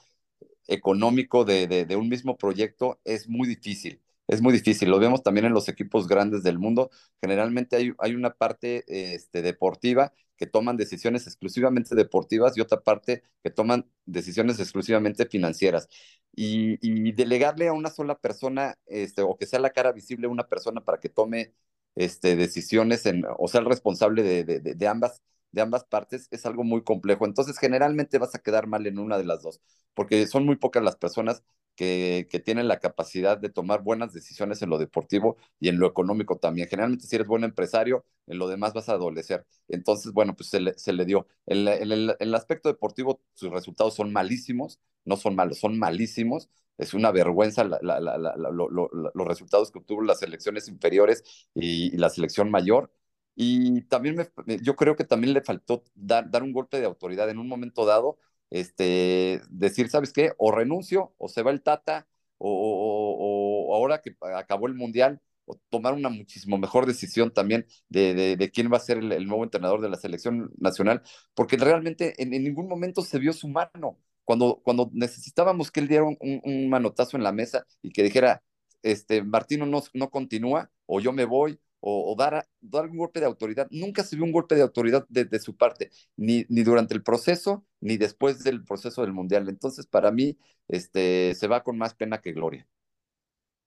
económico de, de, un mismo proyecto es muy difícil. Es muy difícil. Lo vemos también en los equipos grandes del mundo. Generalmente hay, hay una parte este, deportiva que toman decisiones exclusivamente deportivas y otra parte que toman decisiones exclusivamente financieras. Y, delegarle a una sola persona, este, o que sea la cara visible una persona para que tome este, decisiones, o sea, el responsable de, ambas, de ambas partes, es algo muy complejo. Entonces, generalmente vas a quedar mal en una de las dos, porque son muy pocas las personas que, que, tienen la capacidad de tomar buenas decisiones en lo deportivo y en lo económico también. Generalmente, si eres buen empresario, en lo demás vas a adolecer. Entonces, bueno, pues se le, dio. En, el, el aspecto deportivo, sus resultados son malísimos, no son malos, son malísimos es una vergüenza los resultados que obtuvo las selecciones inferiores y, y la selección mayor. Y también me, yo creo que también le faltó dar, dar, un golpe de autoridad en un momento dado, este, decir, ¿sabes qué? O renuncio, o se va el Tata, o, o, ahora que acabó el Mundial, o tomar una muchísimo mejor decisión también de, de, quién va a ser el, el, nuevo entrenador de la selección nacional, porque realmente en, en, ningún momento se vio su mano cuando, cuando necesitábamos que él diera un, un, manotazo en la mesa y que dijera, este, Martino no, no continúa, o yo me voy, o, o dar, dar, un golpe de autoridad. Nunca se vio un golpe de autoridad de, de, su parte, ni, ni durante el proceso, ni después del proceso del Mundial. Entonces, para mí, este, se va con más pena que gloria.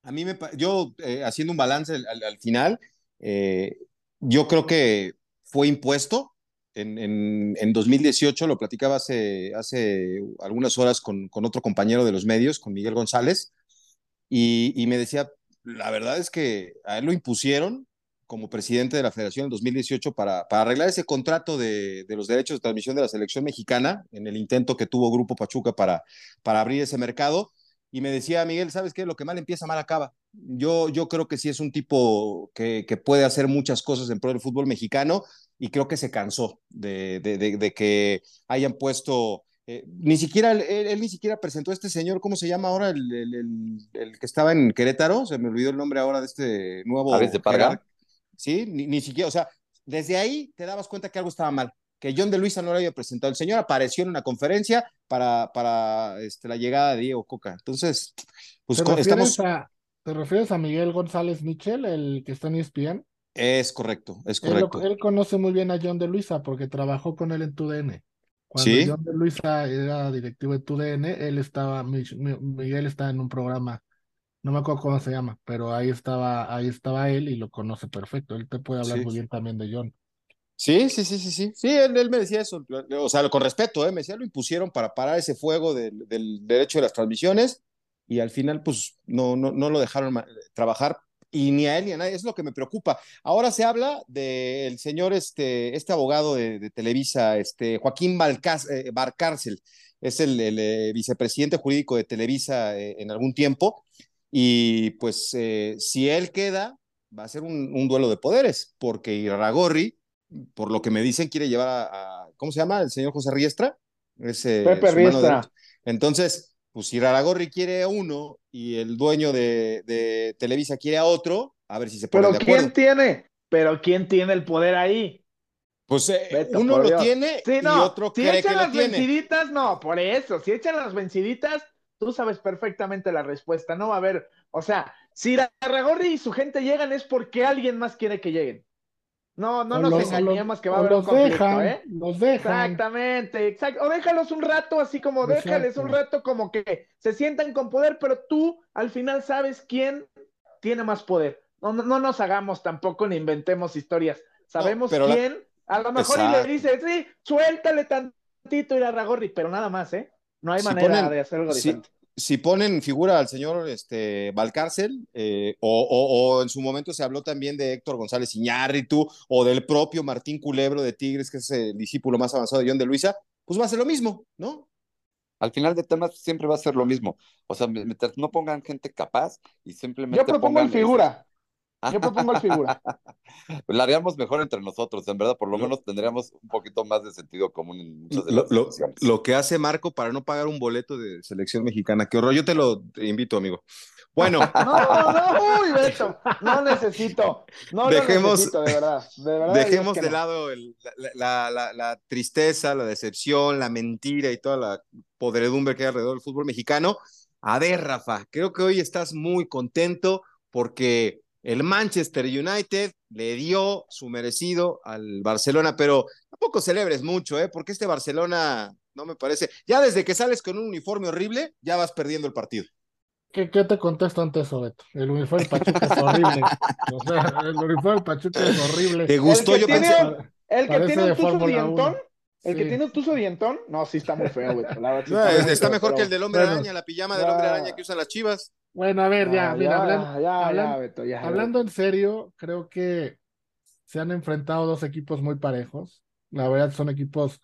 A mí me, yo eh, haciendo un balance al, al, al final, eh, yo creo que fue impuesto, en, en, en, 2018, lo platicaba hace, hace algunas horas con, con, otro compañero de los medios, con Miguel González, y, y, me decía, la verdad es que a él lo impusieron como presidente de la federación en 2018 para, para arreglar ese contrato de, de, los derechos de transmisión de la selección mexicana, en el intento que tuvo Grupo Pachuca para, para abrir ese mercado. Y me decía, Miguel, ¿sabes qué? Lo que mal empieza, mal acaba. Yo, yo creo que sí es un tipo que, que puede hacer muchas cosas en pro del fútbol mexicano y creo que se cansó de, de, que hayan puesto, eh, ni siquiera, él, él, ni siquiera presentó a este señor, ¿cómo se llama ahora? El, el, el, el, que estaba en Querétaro, se me olvidó el nombre ahora de este nuevo... ¿Aves de Parga? Sí, ni, ni, siquiera, o sea, desde ahí te dabas cuenta que algo estaba mal, que John de Luisa no lo había presentado. El señor apareció en una conferencia para, para este, la llegada de Diego Coca. Entonces, pues ¿Te estamos... A, ¿Te refieres a Miguel González Michel, el que está en ESPN? Es correcto, es correcto. Él, él, conoce muy bien a John de Luisa porque trabajó con él en TUDN. Cuando ¿Sí? John de Luisa era directivo de TUDN, él estaba, Miguel está en un programa, no me acuerdo cómo se llama, pero ahí estaba, ahí estaba él y lo conoce perfecto. Él te puede hablar sí. muy bien también de John. Sí, sí, sí, sí, sí. Sí, él, él, me decía eso, o sea, con respeto, ¿eh? me decía, lo impusieron para parar ese fuego del, del derecho de las transmisiones y al final, pues, no, no, no lo dejaron trabajar y ni a él ni a nadie, es lo que me preocupa. Ahora se habla del señor, este, este abogado de, de Televisa, este, Joaquín Balcás, eh, Barcárcel, es el, el, el, vicepresidente jurídico de Televisa eh, en algún tiempo, y pues eh, si él queda, va a ser un, un, duelo de poderes, porque Irragorri, por lo que me dicen, quiere llevar a, a ¿cómo se llama? El señor José Riestra. Ese, Pepe Riestra. Entonces, pues si quiere a uno y el dueño de, de, Televisa quiere a otro, a ver si se pone de acuerdo. ¿Quién tiene? Pero ¿quién tiene el poder ahí? Pues eh, Beto, uno lo tiene sí, no. y otro si cree echan que las lo tiene. venciditas, no, por eso, si echan las venciditas, tú sabes perfectamente la respuesta, no va a haber, o sea, si Raragorri y su gente llegan es porque alguien más quiere que lleguen. No, no nos los, engañemos los, que va a haber un conflicto, dejan, ¿eh? Los dejan. Exactamente, exacto. O déjalos un rato, así como exacto. déjales un rato como que se sientan con poder, pero tú al final sabes quién tiene más poder. No, no, no nos hagamos tampoco ni inventemos historias. Sabemos no, quién, la... a lo mejor y le dice, sí, suéltale tantito y a Ragorri, pero nada más, ¿eh? No hay si manera ponen, de hacer algo si, diferente si ponen figura al señor este, Valcárcel, eh, o, o, o, en su momento se habló también de Héctor González Iñárritu, o del propio Martín Culebro de Tigres, que es el discípulo más avanzado de John de Luisa, pues va a ser lo mismo, ¿no? Al final de temas siempre va a ser lo mismo. O sea, mientras no pongan gente capaz y simplemente. Yo propongo pongan en figura. Yo propongo el figura. la haríamos mejor entre nosotros, en verdad, por lo menos tendríamos un poquito más de sentido común en muchas de las lo, lo, lo, que hace Marco para no pagar un boleto de selección mexicana. Qué horror. Yo te lo invito, amigo. Bueno. No, no, uy, Beto, no necesito. No dejemos, necesito, de verdad. De verdad dejemos de no. lado el, la, la, la, tristeza, la decepción, la mentira y toda la podredumbre que hay alrededor del fútbol mexicano. A ver, Rafa, creo que hoy estás muy contento porque el Manchester United le dio su merecido al Barcelona, pero tampoco celebres mucho, ¿eh? porque este Barcelona no me parece. Ya desde que sales con un uniforme horrible, ya vas perdiendo el partido. ¿Qué, ¿Qué, te contesto ante eso, Beto? El uniforme del Pachuca es horrible. O sea, el uniforme del Pachuca es horrible. ¿Te gustó? Yo tiene, pensé... El que tiene un tuzo dientón, el sí. que tiene un tuzo dientón, no, sí está muy feo, güey. No, está, está mejor pero... que el del hombre bueno, araña, la pijama del hombre araña que usan las chivas. Bueno, a ver, ya, Ah, mira, ya, hablando, ya, hablan- ya, Beto, ya, hablando en serio, creo que se han enfrentado dos equipos muy parejos. La verdad son equipos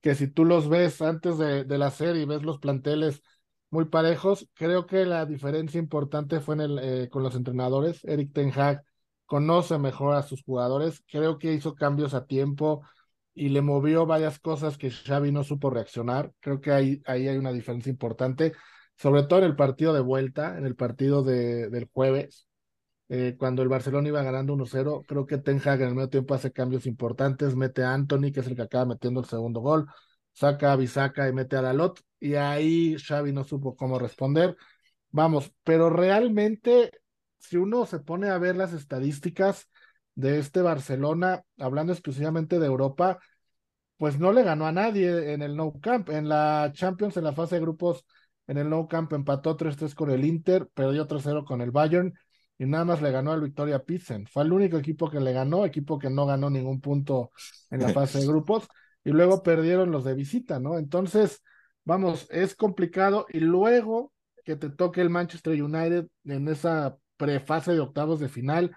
que si tú los ves antes de, de la serie y ves los planteles muy parejos, creo que la diferencia importante fue en el, eh, con los entrenadores. Eric Ten Hag conoce mejor a sus jugadores, creo que hizo cambios a tiempo y le movió varias cosas que Xavi no supo reaccionar. Creo que ahí, ahí hay una diferencia importante, sobre todo en el partido de vuelta, en el partido de, del jueves, eh, cuando el Barcelona iba ganando 1-0. Creo que Ten Hag en el medio tiempo hace cambios importantes, mete a Anthony, que es el que acaba metiendo el segundo gol, saca a Bisaca y mete a Dalot, y ahí Xavi no supo cómo responder. Vamos, pero realmente, si uno se pone a ver las estadísticas de este Barcelona, hablando exclusivamente de Europa, pues no le ganó a nadie en el No Camp. En la Champions, en la fase de grupos, en el No Camp empató 3-3 con el Inter, perdió 3-0 con el Bayern y nada más le ganó al Victoria Pilsen. Fue el único equipo que le ganó, equipo que no ganó ningún punto en la fase de grupos y luego perdieron los de visita, ¿no? Entonces, vamos, es complicado y luego que te toque el Manchester United en esa prefase de octavos de final,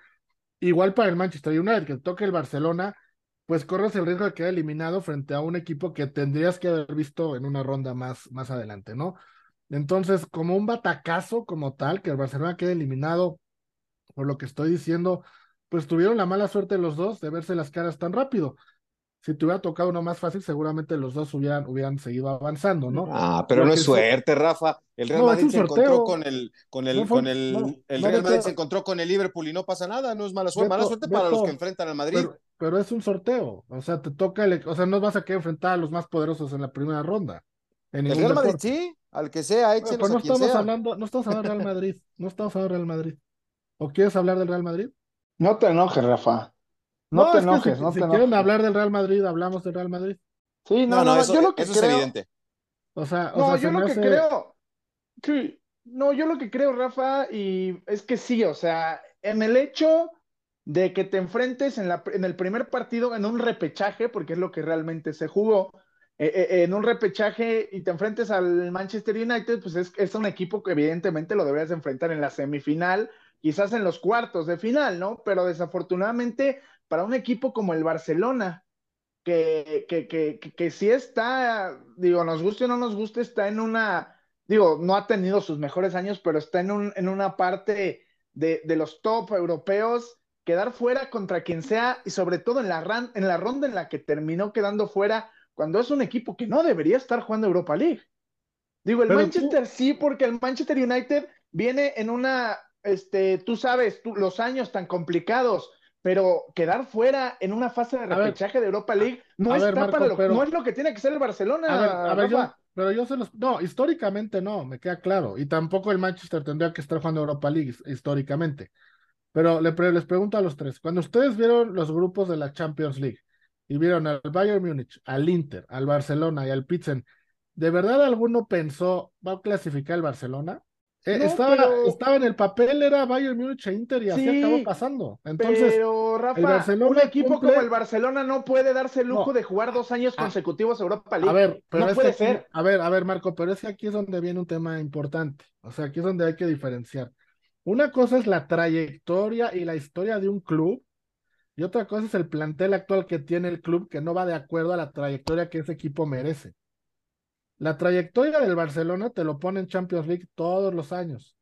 igual para el Manchester United, que toque el Barcelona, pues corres el riesgo de quedar eliminado frente a un equipo que tendrías que haber visto en una ronda más, más adelante, ¿no? Entonces, como un batacazo como tal, que el Barcelona quede eliminado, por lo que estoy diciendo, pues tuvieron la mala suerte los dos de verse las caras tan rápido. Si te hubiera tocado uno más fácil, seguramente los dos hubieran, hubieran seguido avanzando, ¿no? Ah, pero no es suerte, Rafa. El Real No, Madrid se encontró con el, con el, No fue- con el, no, el no, Real Madrid se encontró con el Liverpool y no pasa nada, no es mala suerte, Beto, mala suerte para los que enfrentan al Madrid. Pero, pero es un sorteo, o sea, te toca, el, o sea, no vas a querer enfrentar a los más poderosos en la primera ronda. En el Real Madrid deporte. sí, al que sea, échenos pero no a quien estamos sea. hablando, no estamos hablando del Real Madrid, no estamos hablando del Real Madrid. ¿O quieres hablar del Real Madrid? No te enojes, Rafa. No, te es que enojes, si, no si te quieren enojes. hablar del Real Madrid, hablamos del Real Madrid. Sí, no, No, no, no, eso, yo lo que eso es evidente. O sea, o no, sea, yo se lo que hace- creo, sí, no, yo lo que creo, Rafa, y es que sí, o sea, en el hecho de que te enfrentes en la, en el primer partido en un repechaje, porque es lo que realmente se jugó, eh, eh, en un repechaje y te enfrentes al Manchester United, pues es, es un equipo que evidentemente lo deberías enfrentar en la semifinal, quizás en los cuartos de final, ¿no? Pero desafortunadamente para un equipo como el Barcelona, que, que, que, que, sí está, digo, nos guste o no nos guste, está en una, digo, no ha tenido sus mejores años, pero está en, un, en una parte de, de los top europeos, quedar fuera contra quien sea, y sobre todo en la, ran, en la ronda en la que terminó quedando fuera, cuando es un equipo que no debería estar jugando Europa League. Digo, el Pero tú- Manchester sí, porque el Manchester United viene en una, este, tú sabes, tú, los años tan complicados, pero quedar fuera en una fase de repechaje de Europa League no a ver, está Marco, para lo, pero- no es lo que tiene que ser el Barcelona, A ver, a ver, yo, Rafa. pero yo se los, no, históricamente no, me queda claro. Y tampoco el Manchester tendría que estar jugando Europa League his- históricamente. Pero le pre- les pregunto a los tres, cuando ustedes vieron los grupos de la Champions League y vieron al Bayern Múnich, al Inter, al Barcelona y al Pilsen, ¿de verdad alguno pensó, va a clasificar el Barcelona? Eh, No, estaba, pero- estaba en el papel, era Bayern Múnich e Inter y así Sí, acabó pasando. Entonces, Pero, Rafa, Barcelona un equipo cumple- como el Barcelona no puede darse el lujo No. de jugar dos años Ah. consecutivos Europa League. A ver, pero no es puede que aquí- ser. a ver, a ver, Marco, pero es que aquí es donde viene un tema importante. O sea, aquí es donde hay que diferenciar. Una cosa es la trayectoria y la historia de un club, y otra cosa es el plantel actual que tiene el club que no va de acuerdo a la trayectoria que ese equipo merece. La trayectoria del Barcelona te lo pone en Champions League todos los años.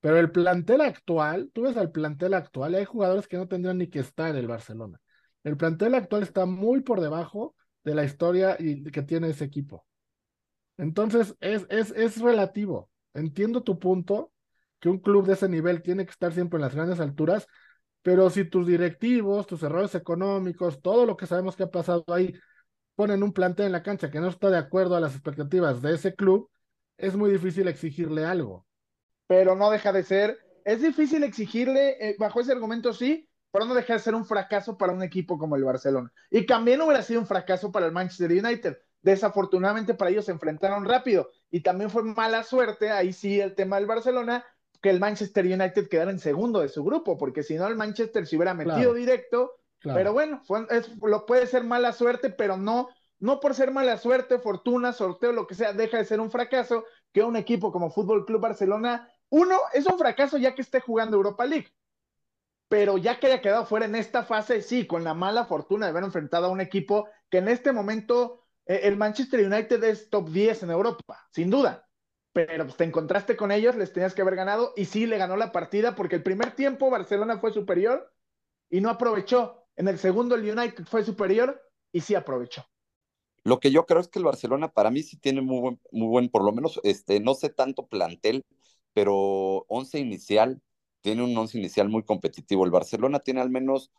Pero el plantel actual, tú ves al plantel actual, hay jugadores que no tendrían ni que estar en el Barcelona. El plantel actual está muy por debajo de la historia y que tiene ese equipo. Entonces, es, es, es relativo. Entiendo tu punto, que un club de ese nivel tiene que estar siempre en las grandes alturas, pero si tus directivos, tus errores económicos, todo lo que sabemos que ha pasado ahí, ponen un plantel en la cancha que no está de acuerdo a las expectativas de ese club, es muy difícil exigirle algo. Pero no deja de ser, es difícil exigirle, eh, bajo ese argumento sí, pero no deja de ser un fracaso para un equipo como el Barcelona. Y también hubiera sido un fracaso para el Manchester United. Desafortunadamente para ellos se enfrentaron rápido y también fue mala suerte, ahí sí el tema del Barcelona, que el Manchester United quedara en segundo de su grupo, porque si no el Manchester se hubiera metido Claro. directo, Pero bueno, es- lo puede ser mala suerte, pero no, no por ser mala suerte, fortuna, sorteo, lo que sea, deja de ser un fracaso que un equipo como Fútbol Club Barcelona, uno, es un fracaso ya que esté jugando Europa League, pero ya que haya quedado fuera en esta fase, sí, con la mala fortuna de haber enfrentado a un equipo que en este momento eh, el Manchester United es top 10 en Europa, sin duda. Pero pues, te encontraste con ellos, les tenías que haber ganado y sí le ganó la partida porque el primer tiempo Barcelona fue superior y no aprovechó. En el segundo el United fue superior y sí aprovechó. Lo que yo creo es que el Barcelona para mí sí tiene muy buen, muy buen, por lo menos, este, no sé tanto plantel, pero once inicial, tiene un once inicial muy competitivo. El Barcelona tiene al menos,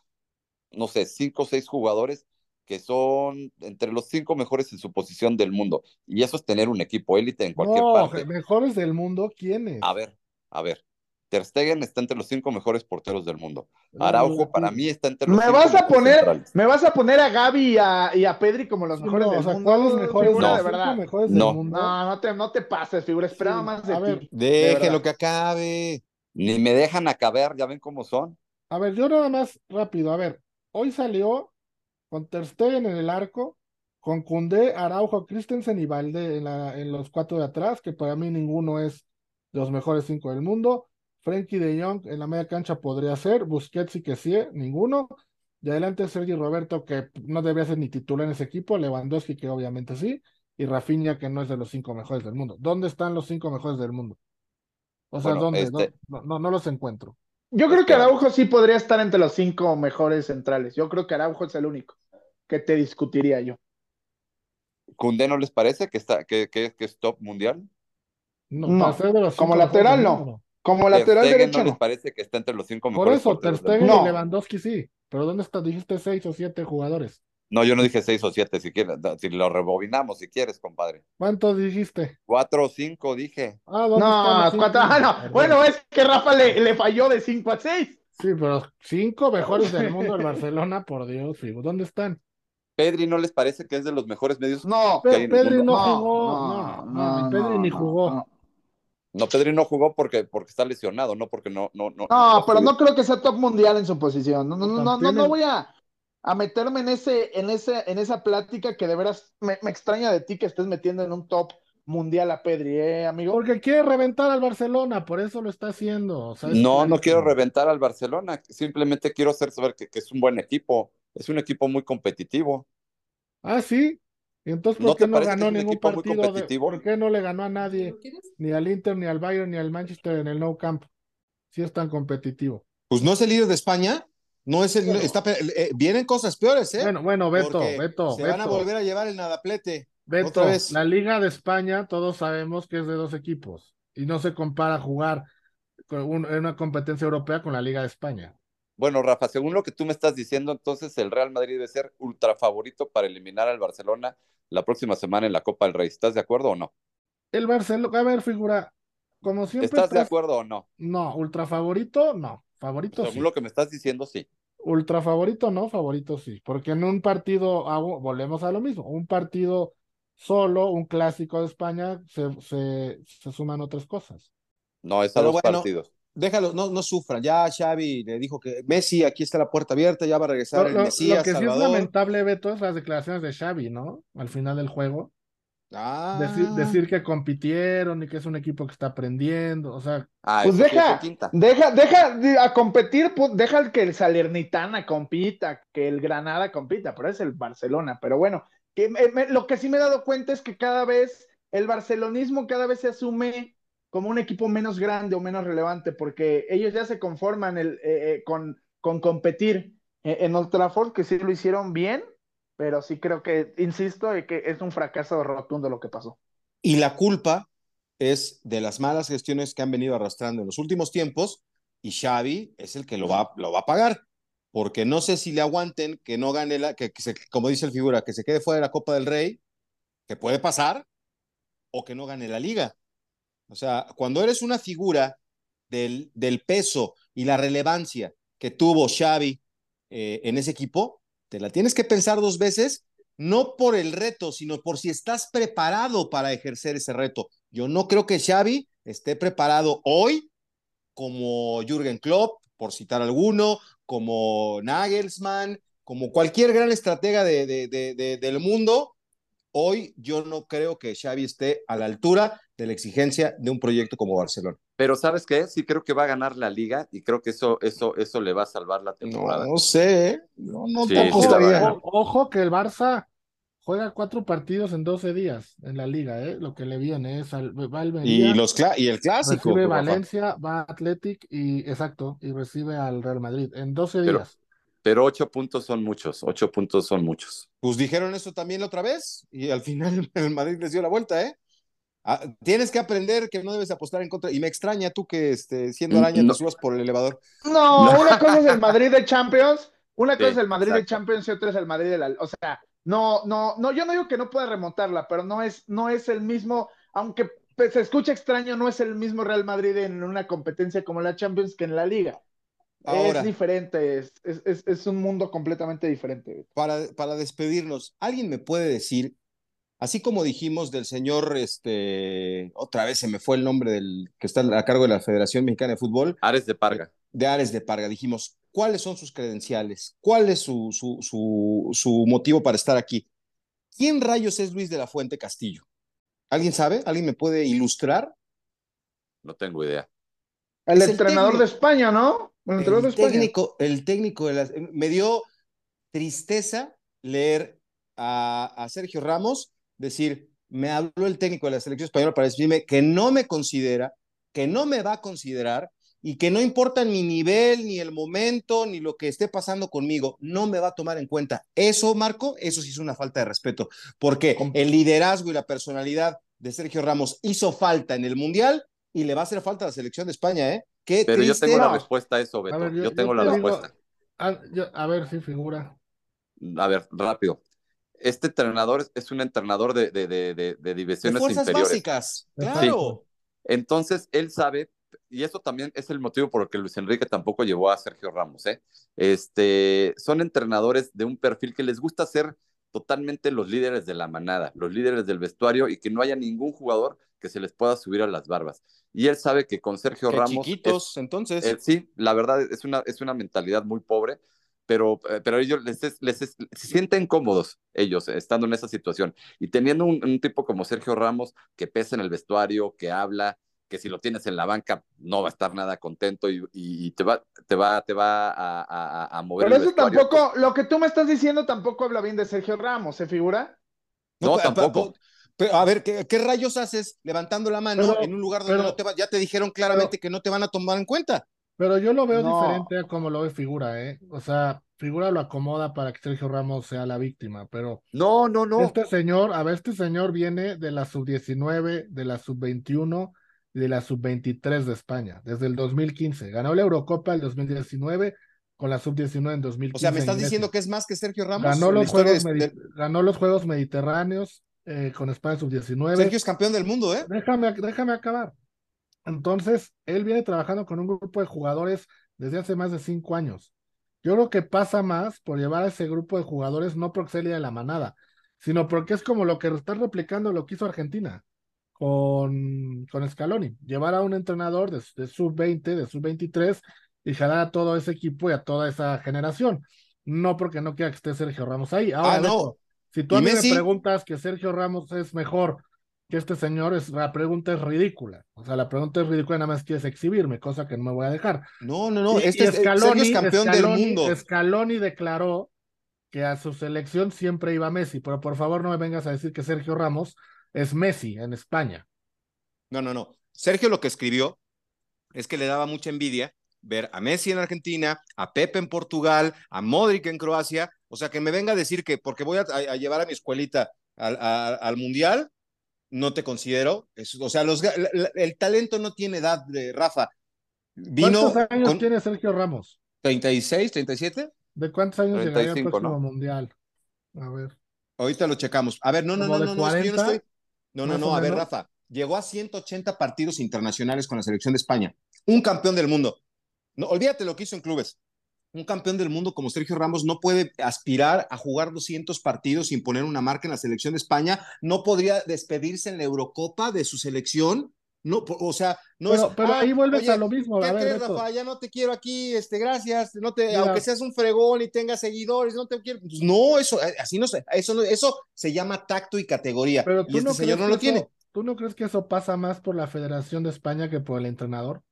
no sé, cinco o seis jugadores que son entre los cinco mejores en su posición del mundo. Y eso es tener un equipo élite en cualquier No, parte. mejores del mundo, ¿quiénes? A ver, a ver. Ter Stegen está entre los cinco mejores porteros del mundo. No, Araujo para no, mí está entre los Me cinco vas a mejores poner, centrales. me vas a poner a Gaby y a, y a Pedri como los mejores no, del o sea, mundo. ¿cuáles mejores? No. de Cinco verdad. mejores No. del mundo. No, no te, no te pases, figura. Esperaba Sí, más de a ver, ti. Déjelo que acabe. Ni me dejan acabar, ya ven cómo son. A ver, yo nada más rápido, a ver, hoy salió con Ter Stegen en el arco, con Koundé, Araujo, Christensen y Valde en, la, en los cuatro de atrás, que para mí ninguno es de los mejores cinco del mundo. Frenkie de Jong en la media cancha podría ser, Busquets y Kessie, ninguno. Y adelante Sergi Roberto, que no debería ser ni titular en ese equipo, Lewandowski, que obviamente sí, y Rafinha, que no es de los cinco mejores del mundo. ¿Dónde están los cinco mejores del mundo? O sea, Bueno, ¿dónde? este- No, no, no los encuentro. Yo creo que. Araujo sí podría estar entre los cinco mejores centrales. Yo creo que Araujo es el único que te discutiría yo. ¿Cundé no les parece que está, que, que, que es top mundial? No, No, para ser de los como lateral, del no. Como Ter lateral Stegen derecho no les parece que está entre los cinco Por mejores eso, Ter Stegen? No. y Lewandowski sí. Pero ¿dónde está? Dijiste seis o siete jugadores. No, yo no dije seis o siete, si quieres, si lo rebobinamos, si quieres, compadre. ¿Cuántos dijiste? Cuatro o cinco, dije. Ah, ¿dónde están No, cinco? cuatro- ah, no. Bueno, es que Rafa le, le falló de 5 a 6. Sí, pero cinco mejores del mundo del Barcelona, por Dios. ¿Dónde están? ¿Pedri no les parece que es de los mejores medios? No, Pedri no jugó. No, no, Pedri ni jugó. No, Pedri no jugó porque, porque está lesionado, no porque no, no, no. No, pero no creo que sea top mundial en su posición. No, no, no, no, no, voy a, a meterme en ese, en ese, en esa plática que de veras me, me extraña de ti que estés metiendo en un top mundial a Pedri, eh, amigo. Porque quiere reventar al Barcelona, por eso lo está haciendo. No, no quiero reventar al Barcelona, simplemente quiero hacer saber que, que es un buen equipo, es un equipo muy competitivo. Ah, sí. ¿Y entonces ¿No por qué no parece que ganó ningún equipo muy partido? de- competitivo? ¿Por qué no le ganó a nadie? Ni al Inter, ni al Bayern, ni al Manchester en el Nou Camp. Si es tan competitivo. Pues no es el líder de España. No es el. Está, eh, vienen cosas peores, ¿eh? Bueno, bueno, Beto, Porque Beto, Se Beto. van a volver a llevar el nadaplete. Beto, otra vez. la Liga de España, todos sabemos que es de dos equipos y no se compara jugar con un- en una competencia europea con la Liga de España. Bueno, Rafa, según lo que tú me estás diciendo, entonces el Real Madrid debe ser ultra favorito para eliminar al Barcelona la próxima semana en la Copa del Rey. ¿Estás de acuerdo o no? El Barcelona, a ver, figura, como siempre. ¿Estás de acuerdo o no? No, ultra favorito, no. Favorito Según sí. lo que me estás diciendo, sí. Ultra favorito, no, favorito sí. Porque en un partido, hago- volvemos a lo mismo, un partido solo, un clásico de España, se, se, se suman otras cosas. No, es a Pero dos bueno, partidos. Déjalo, no, no sufran. Ya Xavi le dijo que Messi, aquí está la puerta abierta, ya va a regresar Lo, el lo- lo Mesías, que sí es lamentable, Beto, es las declaraciones de Xavi, ¿no? Al final del juego. Ah, Decir, decir que compitieron y que es un equipo que está aprendiendo, o sea, Ah, Pues deja, deja, deja de- a competir, pues, deja que el Salernitana compita, que el Granada compita, pero es el Barcelona. Pero bueno, que me- me- lo que sí me he dado cuenta es que cada vez el barcelonismo cada vez se asume como un equipo menos grande o menos relevante, porque ellos ya se conforman el, eh, eh, con, con competir en Old Trafford, que sí lo hicieron bien, pero sí creo que, insisto, que es un fracaso rotundo lo que pasó. Y la culpa es de las malas gestiones que han venido arrastrando en los últimos tiempos, y Xavi es el que lo va, lo va a pagar, porque no sé si le aguanten que no gane la, que, se, como dice el figura, que se quede fuera de la Copa del Rey, que puede pasar, o que no gane la liga. O sea, cuando eres una figura del, del peso y la relevancia que tuvo Xavi eh, en ese equipo, te la tienes que pensar dos veces, no por el reto, sino por si estás preparado para ejercer ese reto. Yo no creo que Xavi esté preparado hoy como Jürgen Klopp, por citar alguno, como Nagelsmann, como cualquier gran estratega de, de, de, del mundo. Hoy yo no creo que Xavi esté a la altura de la exigencia de un proyecto como Barcelona. Pero ¿sabes qué? Sí creo que va a ganar la liga y creo que eso, eso, eso le va a salvar la temporada. No, sé, no, no Sí, tampoco sí la va a estaría- ganar. O- Ojo que el Barça juega cuatro partidos en 12 días en la liga, ¿eh? Lo que le viene es al, va y, los el clásico. recibe. Valencia, va a Athletic y exacto, y recibe al Real Madrid en 12 Pero- días. Pero ocho puntos son muchos, ocho puntos son muchos. Pues dijeron eso también la otra vez y al final el Madrid les dio la vuelta, ¿eh? Ah, tienes que aprender que no debes apostar en contra. Y me extraña tú que este, siendo Mm, araña no. te subas por el elevador. No, No. una cosa es el Madrid de Champions, una cosa Sí, es el Madrid de. Champions y otra es el Madrid de la, o sea, no, no, no, yo no digo que no pueda remontarla, pero no es, no es el mismo, aunque pues, se escucha extraño, no es el mismo Real Madrid en una competencia como la Champions que en la Liga. Ahora, Es diferente, es, es, es, es un mundo completamente diferente. para, para despedirnos, ¿alguien me puede decir, así como dijimos del señor, este, otra vez se me fue el nombre del que está a cargo de la Federación Mexicana de Fútbol, Ares de Parga. de Ares de Parga, dijimos, ¿cuáles son sus credenciales? ¿Cuál es su, su, su, su motivo para estar aquí? ¿Quién rayos es Luis de la Fuente Castillo? ¿Alguien sabe? ¿Alguien me puede ilustrar? No tengo idea. El entrenador técnico. de España, ¿no? El entrenador de El España. técnico, el técnico de las... Me dio tristeza leer a, a Sergio Ramos decir, me habló el técnico de la selección española para decirme que no me considera, que no me va a considerar y que no importa mi nivel, ni el momento, ni lo que esté pasando conmigo, no me va a tomar en cuenta. Eso, Marco, eso sí es una falta de respeto, porque el liderazgo y la personalidad de Sergio Ramos hizo falta en el Mundial y le va a hacer falta a la selección de España, ¿eh? Qué Pero yo tengo la respuesta a eso, Beto. ver, yo, yo- tengo yo la te digo- respuesta. Yo- a ver si figura. A ver, rápido. Este entrenador es- un entrenador de, de, de, divisiones fuerzas inferiores. básicas, claro. Entonces, él sabe, y eso también es el motivo por el que Luis Enrique tampoco llevó a Sergio Ramos, ¿eh? Este, son entrenadores de un perfil que les gusta ser totalmente los líderes de la manada, los líderes del vestuario y que no haya ningún jugador que se les pueda subir a las barbas. Y él sabe que con Sergio Qué Ramos chiquitos, entonces. eh, sí, la verdad es una, es una mentalidad muy pobre, pero, eh, pero ellos les, es- les es- se sienten cómodos, ellos, estando en esa situación. Y teniendo un, un tipo como Sergio Ramos, que pesa en el vestuario, que habla, que si lo tienes en la banca no va a estar nada contento y, y te va, te va, te va a, a- a mover Pero el eso vestuario. tampoco, lo que tú me estás diciendo tampoco habla bien de Sergio Ramos, ¿se figura? No, tampoco. Pero, a ver, ¿qué, qué rayos haces levantando la mano Pero- en un lugar donde pero- no te va, ya te dijeron claramente que no te van a tomar en cuenta? Pero yo lo veo No. diferente a como lo ve Figura, ¿eh? O sea, Figura lo acomoda para que Sergio Ramos sea la víctima, pero No, no, no. este señor, a ver, este señor viene de la sub-19, de la sub-21 y de la sub-23 de España, desde el 2015. Ganó la Eurocopa el 2019 con la sub-19 en 2015. O sea, ¿me estás diciendo que es más que Sergio Ramos? ganó los, juegos de- ganó los Juegos Mediterráneos eh, con España sub-19. Sergio es campeón del mundo, ¿eh? Déjame, déjame acabar. Entonces, él viene trabajando con un grupo de jugadores desde hace más de cinco años. Yo creo que pasa más por llevar a ese grupo de jugadores, no porque sea de la manada, sino porque es como lo que está replicando lo que hizo Argentina con, con Scaloni. Llevar a un entrenador de, de sub-20, de sub-23 y jalar a todo ese equipo y a toda esa generación. No porque no quiera que esté Sergio Ramos ahí. Ahora, Ah, no. Si tú ¿Y a mí Messi? me preguntas que Sergio Ramos es mejor que este señor, es, la pregunta es ridícula. O sea, la pregunta es ridícula, nada más quieres exhibirme, cosa que no me voy a dejar. No, no, no. Y- este y es, Sergio es campeón Scaloni- del mundo. Scaloni declaró que a su selección siempre iba Messi, pero por favor no me vengas a decir que Sergio Ramos es Messi en España. No, no, no. Sergio lo que escribió es que le daba mucha envidia ver a Messi en Argentina, a Pepe en Portugal, a Modric en Croacia, o sea, que me venga a decir que porque voy a, llevar a mi escuelita al, al Mundial, no te considero, o sea, los, el talento no tiene edad de Rafa. Vino ¿Cuántos años tiene Sergio Ramos? 36, 37. ¿De cuántos años llegaría el próximo mundial? A ver. Ahorita lo checamos. A ver, no, no, no, no, no, es que yo no estoy. No, no, no, a ver, Rafa. Llegó a 180 partidos internacionales con la selección de España. Un campeón del mundo. No, olvídate lo que hizo en clubes. Un campeón del mundo como Sergio Ramos no puede aspirar a jugar 200 partidos sin poner una marca en la selección de España. No podría despedirse en la Eurocopa de su selección no, o sea, no pero, es. Pero ahí vuelves a lo mismo. ¿qué crees, Rafa? Ya no te quiero aquí, este, gracias. No te, aunque seas un fregón y tengas seguidores, no te quiero. Pues no, eso, eh, así no se, eso, eso se llama tacto y categoría. Pero y este señor no lo tiene. ¿Tú no crees que eso pasa más por la Federación de España que por el entrenador?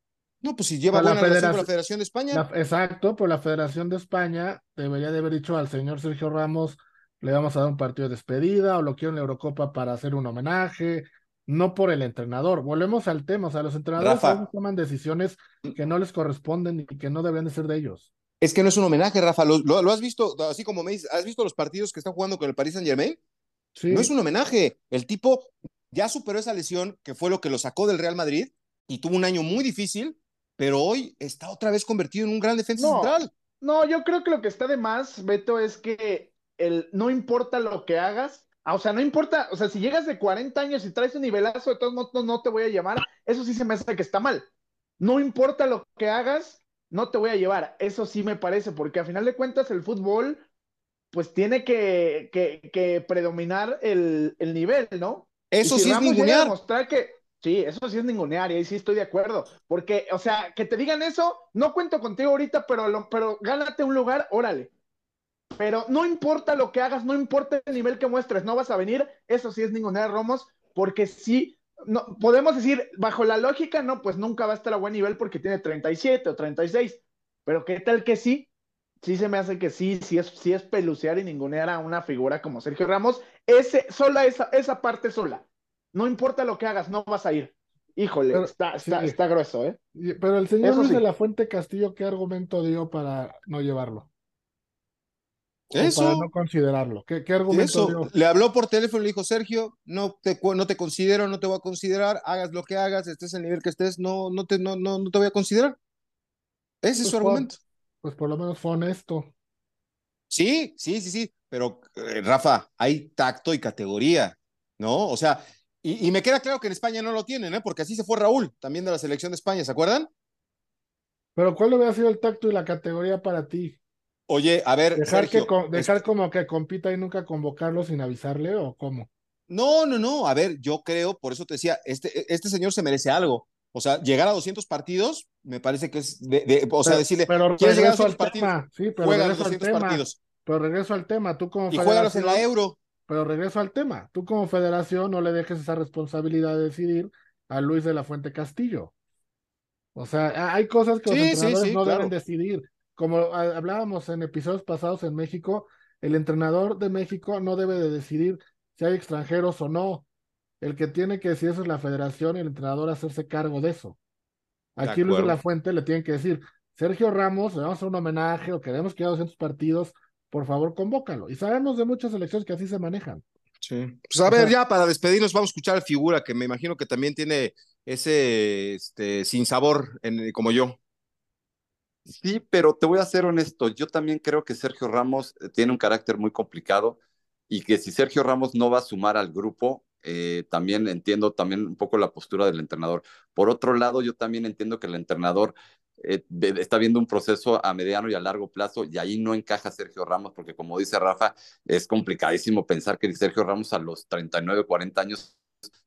No, pues si lleva buena la relación con la Federación de España. exacto, por la Federación de España debería de haber dicho al señor Sergio Ramos, le vamos a dar un partido de despedida o lo quiero en la Eurocopa para hacer un homenaje no por el entrenador. Volvemos al tema, o sea, los entrenadores toman decisiones que no les corresponden y que no deben de ser de ellos. Es que no es un homenaje, Rafa. ¿Lo, has visto, así como me dices, has visto los partidos que está jugando con el Paris Saint Germain? Sí. No es un homenaje. El tipo ya superó esa lesión, que fue lo que lo sacó del Real Madrid, y tuvo un año muy difícil, pero hoy está otra vez convertido en un gran defensa central. No, yo creo que lo que está de más, Beto, es que el, no importa lo que hagas, Ah, o sea, no importa, o sea, si llegas de 40 años y traes un nivelazo, de todos modos no te voy a llamar, eso sí se me hace que está mal. No importa lo que hagas, no te voy a llevar. Eso sí me parece, porque a final de cuentas el fútbol, pues tiene que, que, predominar el, el, nivel, ¿no? Eso sí es ningunear. que, sí, eso sí es ningunear, y ahí sí estoy de acuerdo. Porque, o sea, que te digan eso, no cuento contigo ahorita, pero, pero gánate un lugar, órale. Pero no importa lo que hagas, no importa el nivel que muestres, no vas a venir, eso sí es ninguna de Romos, porque sí, no, podemos decir, bajo la lógica, no, pues nunca va a estar a buen nivel porque tiene 37 o 36, pero qué tal que sí, sí se me hace que sí, sí es, sí es pelucear y ningunear a una figura como Sergio Ramos, ese, sola esa, esa parte sola, no importa lo que hagas, no vas a ir. Híjole, está, está, está, grueso, ¿eh? Pero el señor Luis de la Fuente Castillo, ¿qué argumento dio para no llevarlo? Eso. Para no considerarlo. ¿Qué, qué argumento Le habló por teléfono y le dijo, Sergio, no te, no te considero, no te voy a considerar, hagas lo que hagas, estés en el nivel que estés, no, no, te, no, no, no te voy a considerar. Ese es pues su argumento. Pues por lo menos fue honesto. Sí, sí, sí, sí, pero eh, Rafa, hay tacto y categoría, ¿no? O sea, y, y, me queda claro que en España no lo tienen, ¿eh? Porque así se fue Raúl, también de la selección de España, ¿se acuerdan? Pero ¿cuál hubiera sido el tacto y la categoría para ti? Oye, a ver. Dejar, que, dejar como que compita y nunca convocarlo sin avisarle o cómo. No, no, no. A ver, yo creo, por eso te decía, este, este señor se merece algo. O sea, llegar a 200 partidos, me parece que es de, o sea, decirle, pero ¿quieres llegar a 200 partidos? Sí, pero juega regreso 200 al tema. partidos. Pero regreso al tema, tú como y juegalos en la Euro. Pero regreso al tema, tú como federación no le dejes esa responsabilidad de decidir a Luis de la Fuente Castillo. O sea, hay cosas que los entrenadores no deben decidir como hablábamos en episodios pasados en México, el entrenador de México no debe de decidir si hay extranjeros o no. El que tiene que decir eso es la federación y el entrenador hacerse cargo de eso. Aquí Luis de la Fuente le tienen que decir, Sergio Ramos, le vamos a hacer un homenaje o queremos que haya 200 partidos, por favor convócalo. Y sabemos de muchas elecciones que así se manejan. Sí. Pues a ver, ya para despedirnos vamos a escuchar a Figura, que me imagino que también tiene ese este, sin sabor en, como yo. Sí, pero te voy a ser honesto, yo también creo que Sergio Ramos eh, tiene un carácter muy complicado y que si Sergio Ramos no va a sumar al grupo, eh, también entiendo también un poco la postura del entrenador. Por otro lado, yo también entiendo que el entrenador eh, está viendo un proceso a mediano y a largo plazo y ahí no encaja Sergio Ramos porque como dice Rafa, es complicadísimo pensar que Sergio Ramos a los 39, 40 años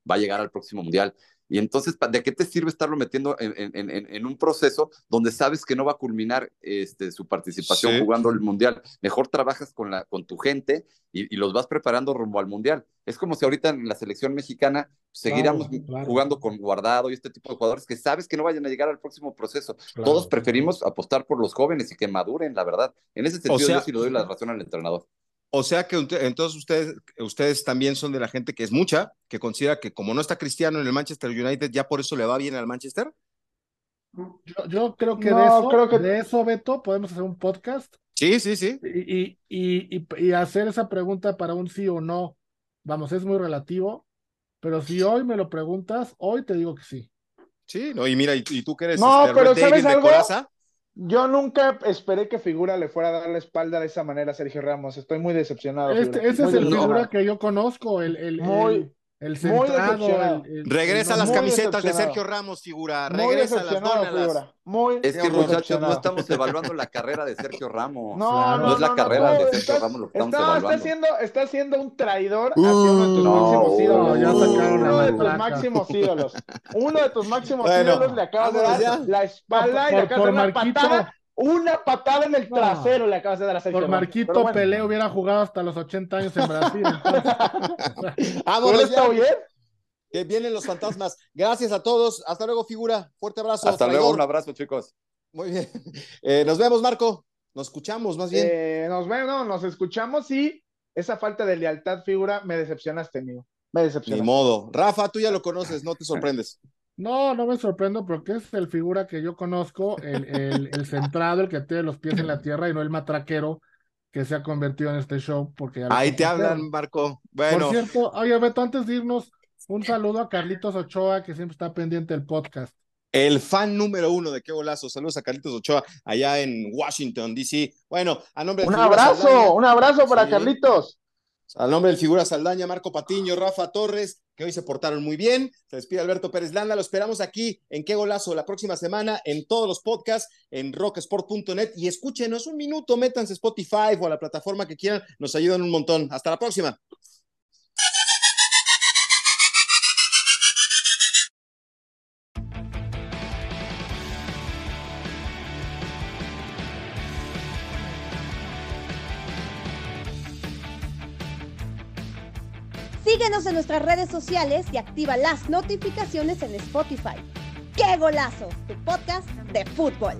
va a llegar al próximo mundial. Y entonces, ¿de qué te sirve estarlo metiendo en, un proceso donde sabes que no va a culminar este, su participación jugando el Mundial? Mejor trabajas con, la, con tu gente y, los vas preparando rumbo al Mundial. Es como si ahorita en la selección mexicana seguiríamos jugando con Guardado y este tipo de jugadores que sabes que no vayan a llegar al próximo proceso. Todos preferimos apostar por los jóvenes y que maduren, la verdad. En ese sentido, yo sí le doy la razón al entrenador. O sea que entonces ustedes, ustedes también son de la gente que es mucha, que considera que como no está Cristiano en el Manchester United, ya por eso le va bien al Manchester. Yo, yo creo que, de, eso, creo que de eso, Beto, podemos hacer un podcast. Sí, sí, sí. Y, y, y, y, hacer esa pregunta para un sí o no. Vamos, es muy relativo. Pero si hoy me lo preguntas, hoy te digo que sí. Sí, no, y mira, y, tú que eres no, este, pero ¿sabes algo? Yo nunca esperé que Figura le fuera a dar la espalda de esa manera a Sergio Ramos. Estoy muy decepcionado. Este, ese es el Figura que yo conozco, el, el, muy, el centrado, Regresa las camisetas de Sergio Ramos, figura. Regresa las dónalas. Muy es que muchachos, no estamos evaluando la carrera de Sergio Ramos. No, no, no, es la carrera de Sergio Ramos lo que estamos evaluando. Está siendo, está siendo un traidor hacia uno de tus máximos ídolos. Ya uno de tus máximos ídolos. Uno de tus máximos ídolos le acabas de dar la espalda y le acabas de dar una patada una patada en el trasero le acabas de dar a Sergio Por Marquito Pelé hubiera jugado hasta los 80 años en Brasil. Vámonos, está bien? Que vienen los fantasmas. Gracias a todos. Hasta luego, figura. Fuerte abrazo. Hasta luego, un abrazo, chicos. Muy bien. Eh, nos vemos, Marco. Nos escuchamos, más bien. Eh, nos vemos, nos escuchamos y esa falta de lealtad, figura, me decepcionaste, amigo. Me decepcionaste. Ni modo. Rafa, tú ya lo conoces, no te sorprendes. No, no me sorprendo porque es el figura que yo conozco, el, el, centrado, el que tiene los pies en la tierra y no el matraquero que se ha convertido en este show. Porque Ahí te hablan, Marco. Bueno. Por cierto, oye, Beto, antes de irnos, un saludo a Carlitos Ochoa, que siempre está pendiente del podcast. El fan número uno de Qué Golazo. Saludos a Carlitos Ochoa, allá en Washington, D.C. Bueno, a nombre de. Un abrazo, un abrazo para Carlitos. Al nombre del figura Saldaña, Marco Patiño, Rafa Torres, que hoy se portaron muy bien. Se despide Alberto Pérez Landa. Lo esperamos aquí en Qué Golazo la próxima semana en todos los podcasts en rocksport.net. Y escúchenos un minuto, métanse Spotify o a la plataforma que quieran. Nos ayudan un montón. Hasta la próxima. Síguenos en nuestras redes sociales y activa las notificaciones en Spotify. ¡Qué golazo! Tu podcast de fútbol.